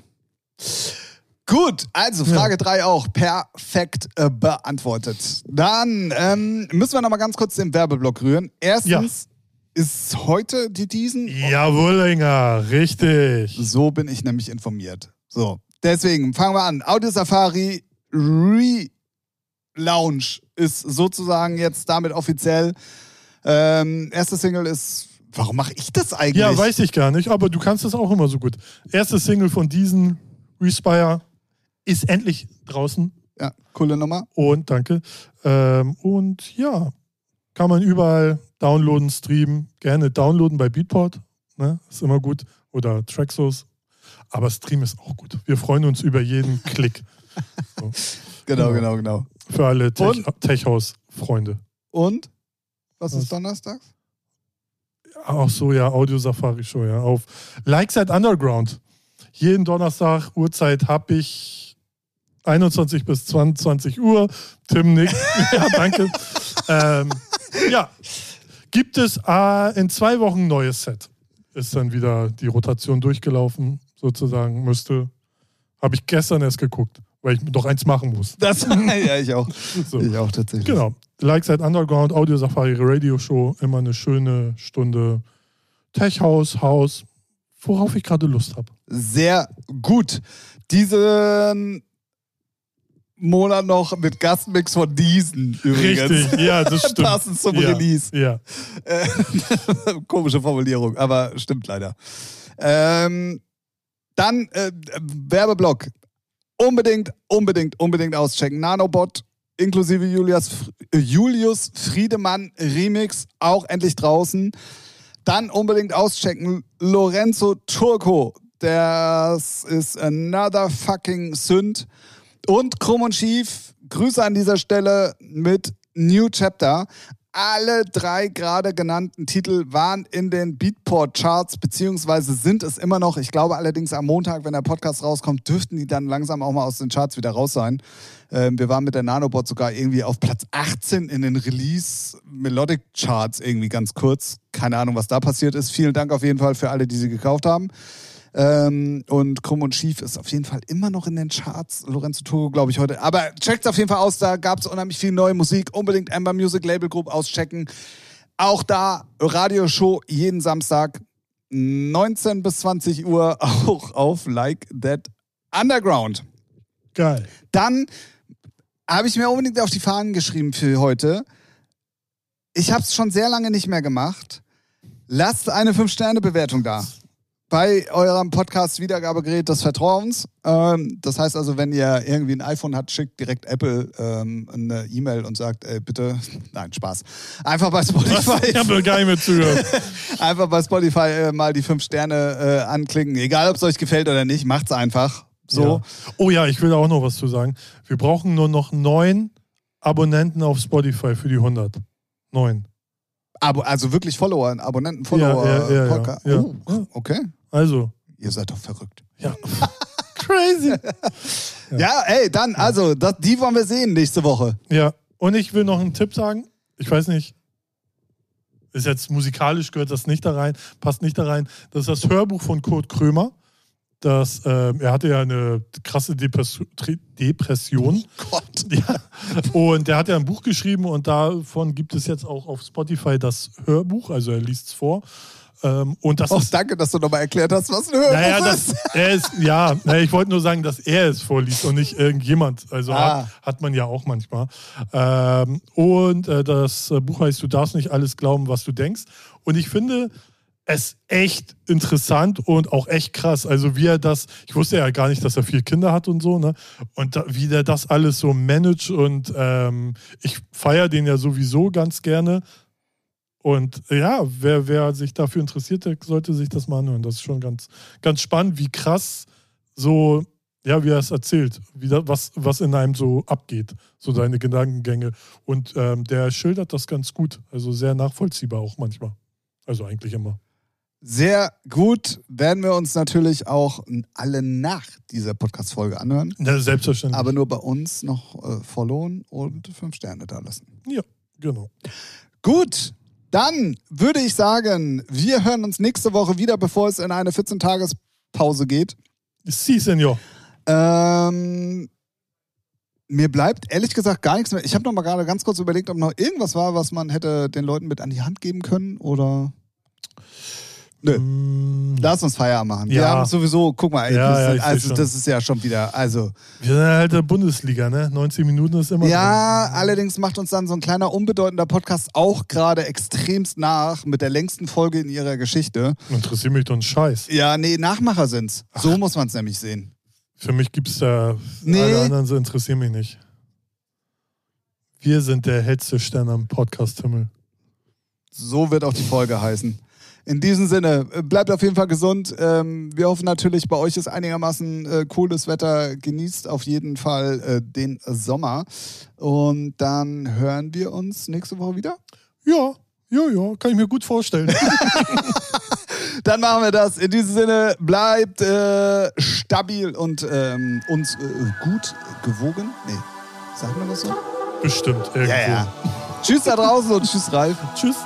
Gut, also Frage 3 auch perfekt äh, beantwortet. Dann ähm, müssen wir noch mal ganz kurz den Werbeblock rühren. Erstens, ist heute die Diesen. Jawollinger, richtig. So bin ich nämlich informiert. So, deswegen fangen wir an. Audio Safari Relaunch ist sozusagen jetzt damit offiziell. Ähm, erste Single ist. Warum mache ich das eigentlich? Ja, weiß ich gar nicht, aber du kannst das auch immer so gut. Erste Single von diesen Respire ist endlich draußen. Ja, coole Nummer. Und danke. Ähm, und ja, kann man überall downloaden, streamen. Gerne downloaden bei Beatport. Ne? Ist immer gut. Oder Traxos. Aber Stream ist auch gut. Wir freuen uns über jeden Klick. So. Genau, genau, genau. Für alle Tech- Und? Tech-House-Freunde. Und? Was Was? ist donnerstags? Ach so, ja, Audio Safari Show, ja. Auf Like Side Underground. Jeden Donnerstag, Uhrzeit habe ich 21 bis 22 Uhr. Tim nickt. ja, danke. ähm, ja, gibt es äh, in zwei Wochen ein neues Set. Ist dann wieder die Rotation durchgelaufen, sozusagen, müsste. Habe ich gestern erst geguckt, weil ich doch eins machen muss. Das, ja, ich auch. So. Ich auch tatsächlich. Genau. Like Side Underground, Audio Safari Radio Show, immer eine schöne Stunde Tech House, Haus, worauf ich gerade Lust habe. Sehr gut. Diesen Monat noch mit Gastmix von diesen übrigens. Richtig, ja, das stimmt. Passend zum ja, Release. Ja. Äh, Komische Formulierung, aber stimmt leider. Ähm, dann äh, Werbeblock. Unbedingt, unbedingt, unbedingt auschecken. Nanobot inklusive Julius, äh, Julius Friedemann Remix auch endlich draußen. Dann unbedingt auschecken. Lorenzo Turco. Das ist another fucking Sünd. Und Krumm und Schief. Grüße an dieser Stelle mit New Chapter. Alle drei gerade genannten Titel waren in den Beatport-Charts, beziehungsweise sind es immer noch. Ich glaube allerdings am Montag, wenn der Podcast rauskommt, dürften die dann langsam auch mal aus den Charts wieder raus sein. Ähm, wir waren mit der Nanobot sogar irgendwie auf Platz 18 in den Release-Melodic-Charts irgendwie ganz kurz. Keine Ahnung, was da passiert ist. Vielen Dank auf jeden Fall für alle, die sie gekauft haben. Ähm, und Krumm und Schief ist auf jeden Fall immer noch in den Charts. Lorenzo Togo, glaube ich, heute. Aber checkt auf jeden Fall aus, da gab es unheimlich viel neue Musik. Unbedingt Amber Music Label Group auschecken. Auch da Radioshow jeden Samstag 19 bis 20 Uhr auch auf Like That Underground. Geil. Dann habe ich mir unbedingt auf die Fahnen geschrieben für heute. Ich habe es schon sehr lange nicht mehr gemacht. Lasst eine 5-Sterne-Bewertung da. Bei eurem Podcast Wiedergabegerät des Vertrauens. Ähm, das heißt also, wenn ihr irgendwie ein iPhone habt, schickt direkt Apple ähm, eine E-Mail und sagt, ey, bitte, nein, Spaß. Einfach bei Was? Spotify. Ich habe gar nicht mehr zugehört. Einfach bei Spotify äh, mal die 5 Sterne äh, anklicken. Egal, ob es euch gefällt oder nicht, macht's einfach. So. Ja. Oh ja, ich will da auch noch was zu sagen. Wir brauchen nur noch neun Abonnenten auf Spotify für die 100. Neun. Abo, also wirklich Follower, Abonnenten, Follower, Ja, ja, ja, Podcast. ja. Oh, okay. Also, Ihr seid doch verrückt. ja. Crazy. Ja, ey, dann, also, das, die wollen wir sehen nächste Woche. Ja, und ich will noch einen Tipp sagen. Ich weiß nicht, ist jetzt musikalisch gehört das nicht da rein, passt nicht da rein. Das ist das Hörbuch von Kurt Krömer. Das, ähm, er hatte ja eine krasse Depress Tre- Depression. Gott. Ja. Und der hat ja ein Buch geschrieben und davon gibt es jetzt auch auf Spotify das Hörbuch, also er liest es vor. Ähm, und das Oh, ist danke, dass du nochmal erklärt hast, was ein Hörbuch naja, ist. ist, ja, naja, ich wollte nur sagen, dass er es vorliest und nicht irgendjemand. Also Ah. hat, hat man ja auch manchmal. Ähm, und äh, das äh, Buch heißt Du darfst nicht alles glauben, was du denkst. Und ich finde es echt interessant und auch echt krass. Also wie er das, ich wusste ja gar nicht, dass er vier Kinder hat und so, ne? Und da, wie der das alles so managt und ähm, ich feiere den ja sowieso ganz gerne. Und ja, wer, wer sich dafür interessiert, der sollte sich das mal anhören. Das ist schon ganz, ganz spannend, wie krass so, ja, wie er es erzählt, wie da, was, was in einem so abgeht, so seine Gedankengänge. Und ähm, der schildert das ganz gut, also sehr nachvollziehbar auch manchmal. Also eigentlich immer. Sehr gut. Werden wir uns natürlich auch alle nach dieser Podcast-Folge anhören. Ja, selbstverständlich. Aber nur bei uns noch äh, followen und fünf Sterne da lassen. ja, genau. Gut, dann würde ich sagen, wir hören uns nächste Woche wieder, bevor es in eine 14-Tages-Pause geht. Sie, Senor. Ähm, mir bleibt ehrlich gesagt gar nichts mehr. Ich habe noch mal gerade ganz kurz überlegt, ob noch irgendwas war, was man hätte den Leuten mit an die Hand geben können oder Nö. Mm, Lass uns Feierabend machen. Wir Ja. haben sowieso, guck mal, ey, Ja, das, ja, seh also das ist ja schon wieder, also. Wir sind halt der Bundesliga, ne? 90 Minuten ist immer. Ja, drin. allerdings macht uns dann so ein kleiner unbedeutender Podcast auch gerade extremst nach mit der längsten Folge in ihrer Geschichte. Interessiert mich doch ein Scheiß. Ja, nee, Nachmacher sind's. So muss man es nämlich sehen. Für mich gibt's da. Nee. Alle anderen so interessieren mich nicht. Wir sind der hellste Stern am Podcast-Himmel. So wird auch die Folge heißen. In diesem Sinne, äh, bleibt auf jeden Fall gesund. Ähm, wir hoffen natürlich, bei euch ist einigermaßen äh, cooles Wetter. Genießt auf jeden Fall äh, den Sommer. Und dann hören wir uns nächste Woche wieder. Ja, ja, ja, kann ich mir gut vorstellen. Dann machen wir das. In diesem Sinne, bleibt äh, stabil und ähm, uns äh, gut gewogen. Nee, sagt man das so? Bestimmt irgendwo. Tschüss da draußen und tschüss, Ralf. Tschüss.